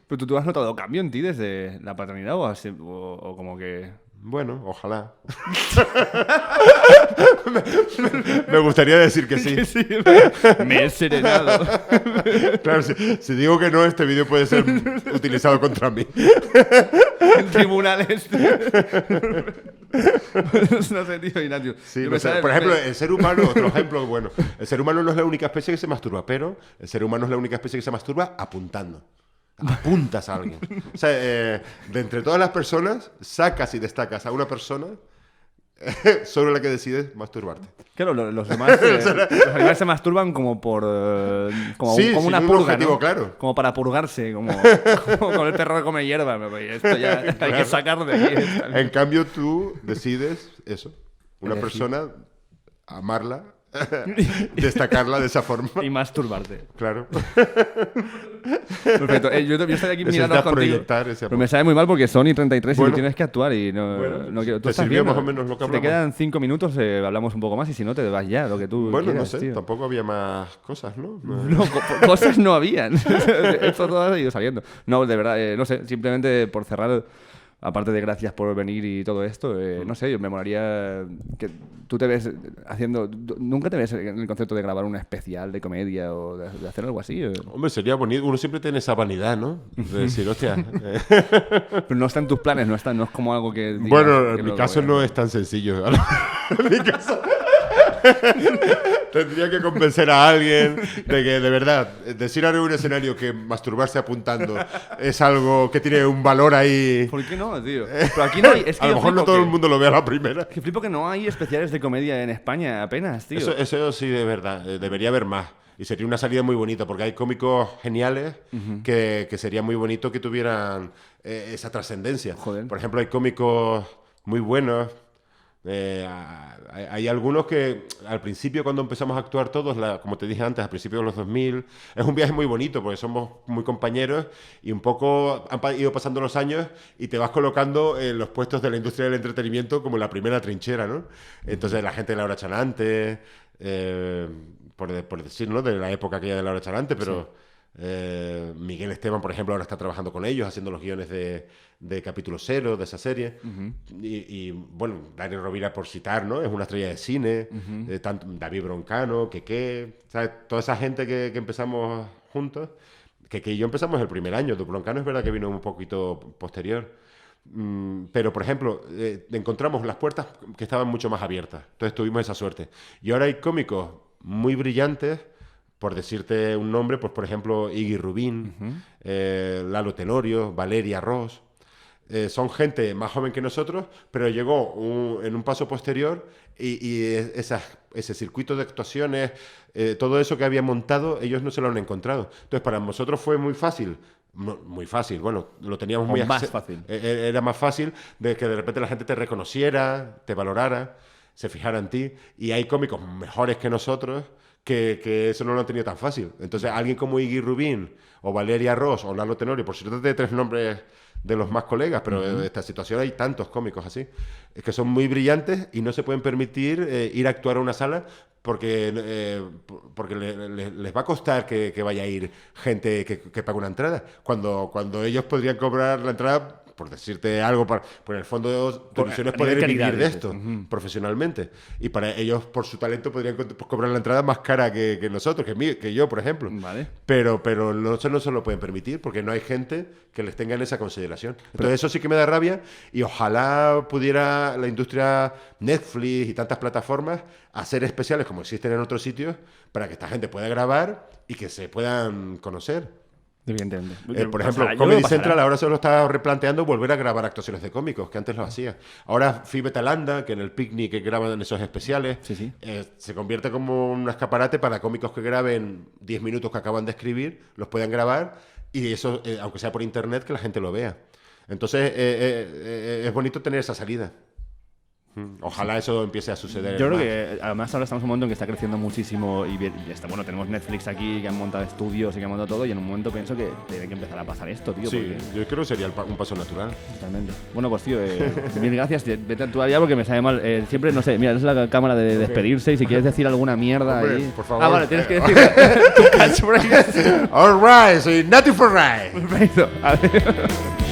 ¿Pero tú, tú has notado cambio en ti desde la paternidad o, has- o- o como que... Bueno, ojalá. me, me gustaría decir que sí. Sí, me he serenado. Claro, si, si digo que no, este vídeo puede ser utilizado contra mí. en tribunales. no sé, tío, Ignacio. Sí, no sé, por ejemplo, el ser humano, otro ejemplo, bueno, el ser humano no es la única especie que se masturba, pero el ser humano es la única especie que se masturba apuntando. Apuntas a alguien. O sea, eh, de entre todas las personas, sacas y destacas a una persona sobre la que decides masturbarte. Claro, lo- los demás, eh, los animales se masturban como por. eh, como, Sí, como una un purga. objetivo ¿no? claro. Como para purgarse, como, como con el perro que come hierba. Esto ya hay que sacarlo de aquí. En cambio, tú decides eso. Una Elegir. persona, amarla, destacarla de esa forma. Y masturbarte. Claro. Perfecto. Eh, yo, yo estoy aquí mirando contigo. proyectar ese Pero me sabe muy mal porque son y 33 y Bueno. tú tienes que actuar y no, Bueno, no quiero. ¿Tú ¿te estás sirvió bien? más o menos lo que Si te hablamos? quedan 5 minutos, eh, hablamos un poco más y si no, te vas ya, lo que tú Bueno, no sé, tío. tampoco había más cosas, ¿no? No. No, co- co- cosas no habían. Esto todo ha ido saliendo. No, de verdad, eh, no sé, simplemente por cerrar, aparte de gracias por venir y todo esto, eh, no sé, yo me molaría que tú te ves haciendo, nunca te ves en el concepto de grabar un especial de comedia o de, de hacer algo así. Hombre, sería bonito. Uno siempre tiene esa vanidad, ¿no? De decir, hostia. eh, Pero no está en tus planes, no está, no es como algo que. digas Bueno, que en mi caso no es tan sencillo. en mi caso. Tendría que convencer a alguien de que, de verdad, decir ahora en un escenario que masturbarse apuntando es algo que tiene un valor ahí. ¿Por qué no, tío? Pero aquí no hay. Es que a lo mejor no todo que- el mundo lo ve a la primera. Que flipo que no hay especiales de comedia en España apenas, tío. Eso, eso sí, de verdad. eh, Debería haber más. Y sería una salida muy bonita, porque hay cómicos geniales que, que sería muy bonito que tuvieran eh, esa trascendencia. Por ejemplo, hay cómicos muy buenos. Eh, hay, algunos que al principio, cuando empezamos a actuar todos, la- como te dije antes, al principio de los 2000, es un viaje muy bonito porque somos muy compañeros y un poco han pa- ido pasando los años y te vas colocando en los puestos de la industria del entretenimiento como la primera trinchera, ¿no? Entonces, la gente de Laura Chanante, eh, por, de- por decir. De la época aquella de Laura Chanante, pero eh, Miguel Esteban, por ejemplo, ahora está trabajando con ellos, haciendo los guiones de, de capítulo cero de esa serie. y, y, bueno, Dani Rovira, por citar, ¿no? Es una estrella de cine. eh, tanto David Broncano, Keke, ¿sabes? Toda esa gente que, que empezamos juntos. Que, que yo empezamos el primer año. Du Broncano es verdad que vino un poquito posterior. Mm, pero, por ejemplo, eh, encontramos las puertas que estaban mucho más abiertas. Entonces tuvimos esa suerte. Y ahora hay cómicos muy brillantes, por decirte un nombre, pues por ejemplo Iggy Rubín, eh, Lalo Tenorio, Valeria Ross. Eh, son gente más joven que nosotros, pero llegó un- en un paso posterior y, y esas- ese circuito de actuaciones, eh, todo eso que había montado, ellos no se lo han encontrado. Entonces, para nosotros fue muy fácil. muy fácil, bueno, lo teníamos O muy más fácil. e- e- Era más fácil de que de repente la gente te reconociera, te valorara, se fijara en ti. Y hay cómicos mejores que nosotros que, que eso no lo han tenido tan fácil. Entonces, alguien como Iggy Rubín, o Valeria Ross, o Lalo Tenorio, por cierto, de tres nombres de los más colegas, pero en esta situación hay tantos cómicos así, que son muy brillantes y no se pueden permitir eh, ir a actuar a una sala porque, eh, por- porque le- le- les va a costar que, que vaya a ir gente que, que pague una entrada, cuando, cuando ellos podrían cobrar la entrada, por decirte algo, para, por el fondo de Por- ilusión es poder vivir calidad, de dices. esto profesionalmente. Y para ellos, por su talento, podrían co- pues, cobrar la entrada más cara que, que nosotros, que, mí- que yo, por ejemplo. Vale. Pero, pero no, se- no se lo pueden permitir porque no hay gente que les tenga en esa consideración. Entonces, eso sí que me da rabia y ojalá pudiera la industria Netflix y tantas plataformas hacer especiales como existen en otros sitios para que esta gente pueda grabar y que se puedan conocer. Evidentemente. Eh, por ejemplo, Pasará, yo creo Comedy. Central ahora se lo está replanteando volver a grabar actuaciones de cómicos, que antes lo hacía. Ahora Fibe Talanda, que en el picnic que graban esos especiales, Sí, sí. eh, se convierte como un escaparate para cómicos que graben 10 minutos que acaban de escribir, los puedan grabar y eso, eh, aunque sea por internet, que la gente lo vea. Entonces, eh, eh, eh, es bonito tener esa salida. Ojalá eso empiece a suceder. Yo creo más. que además ahora estamos en un momento en que está creciendo muchísimo y bien- y está, bueno, tenemos Netflix aquí que han montado estudios y que han montado todo y en un momento pienso que tiene que empezar a pasar esto, tío. Sí, porque- yo creo que sería un paso natural. Totalmente. Bueno, pues tío, eh, mil gracias. Vete tú allá porque me sabe mal. Eh, siempre, no sé, mira, es la cámara de despedirse y si quieres decir alguna mierda Hombre, ahí. por favor. Ah, vale, tienes que Eh, decir tu catchphrase. All right, soy Nati for Right. Perfecto. A ver.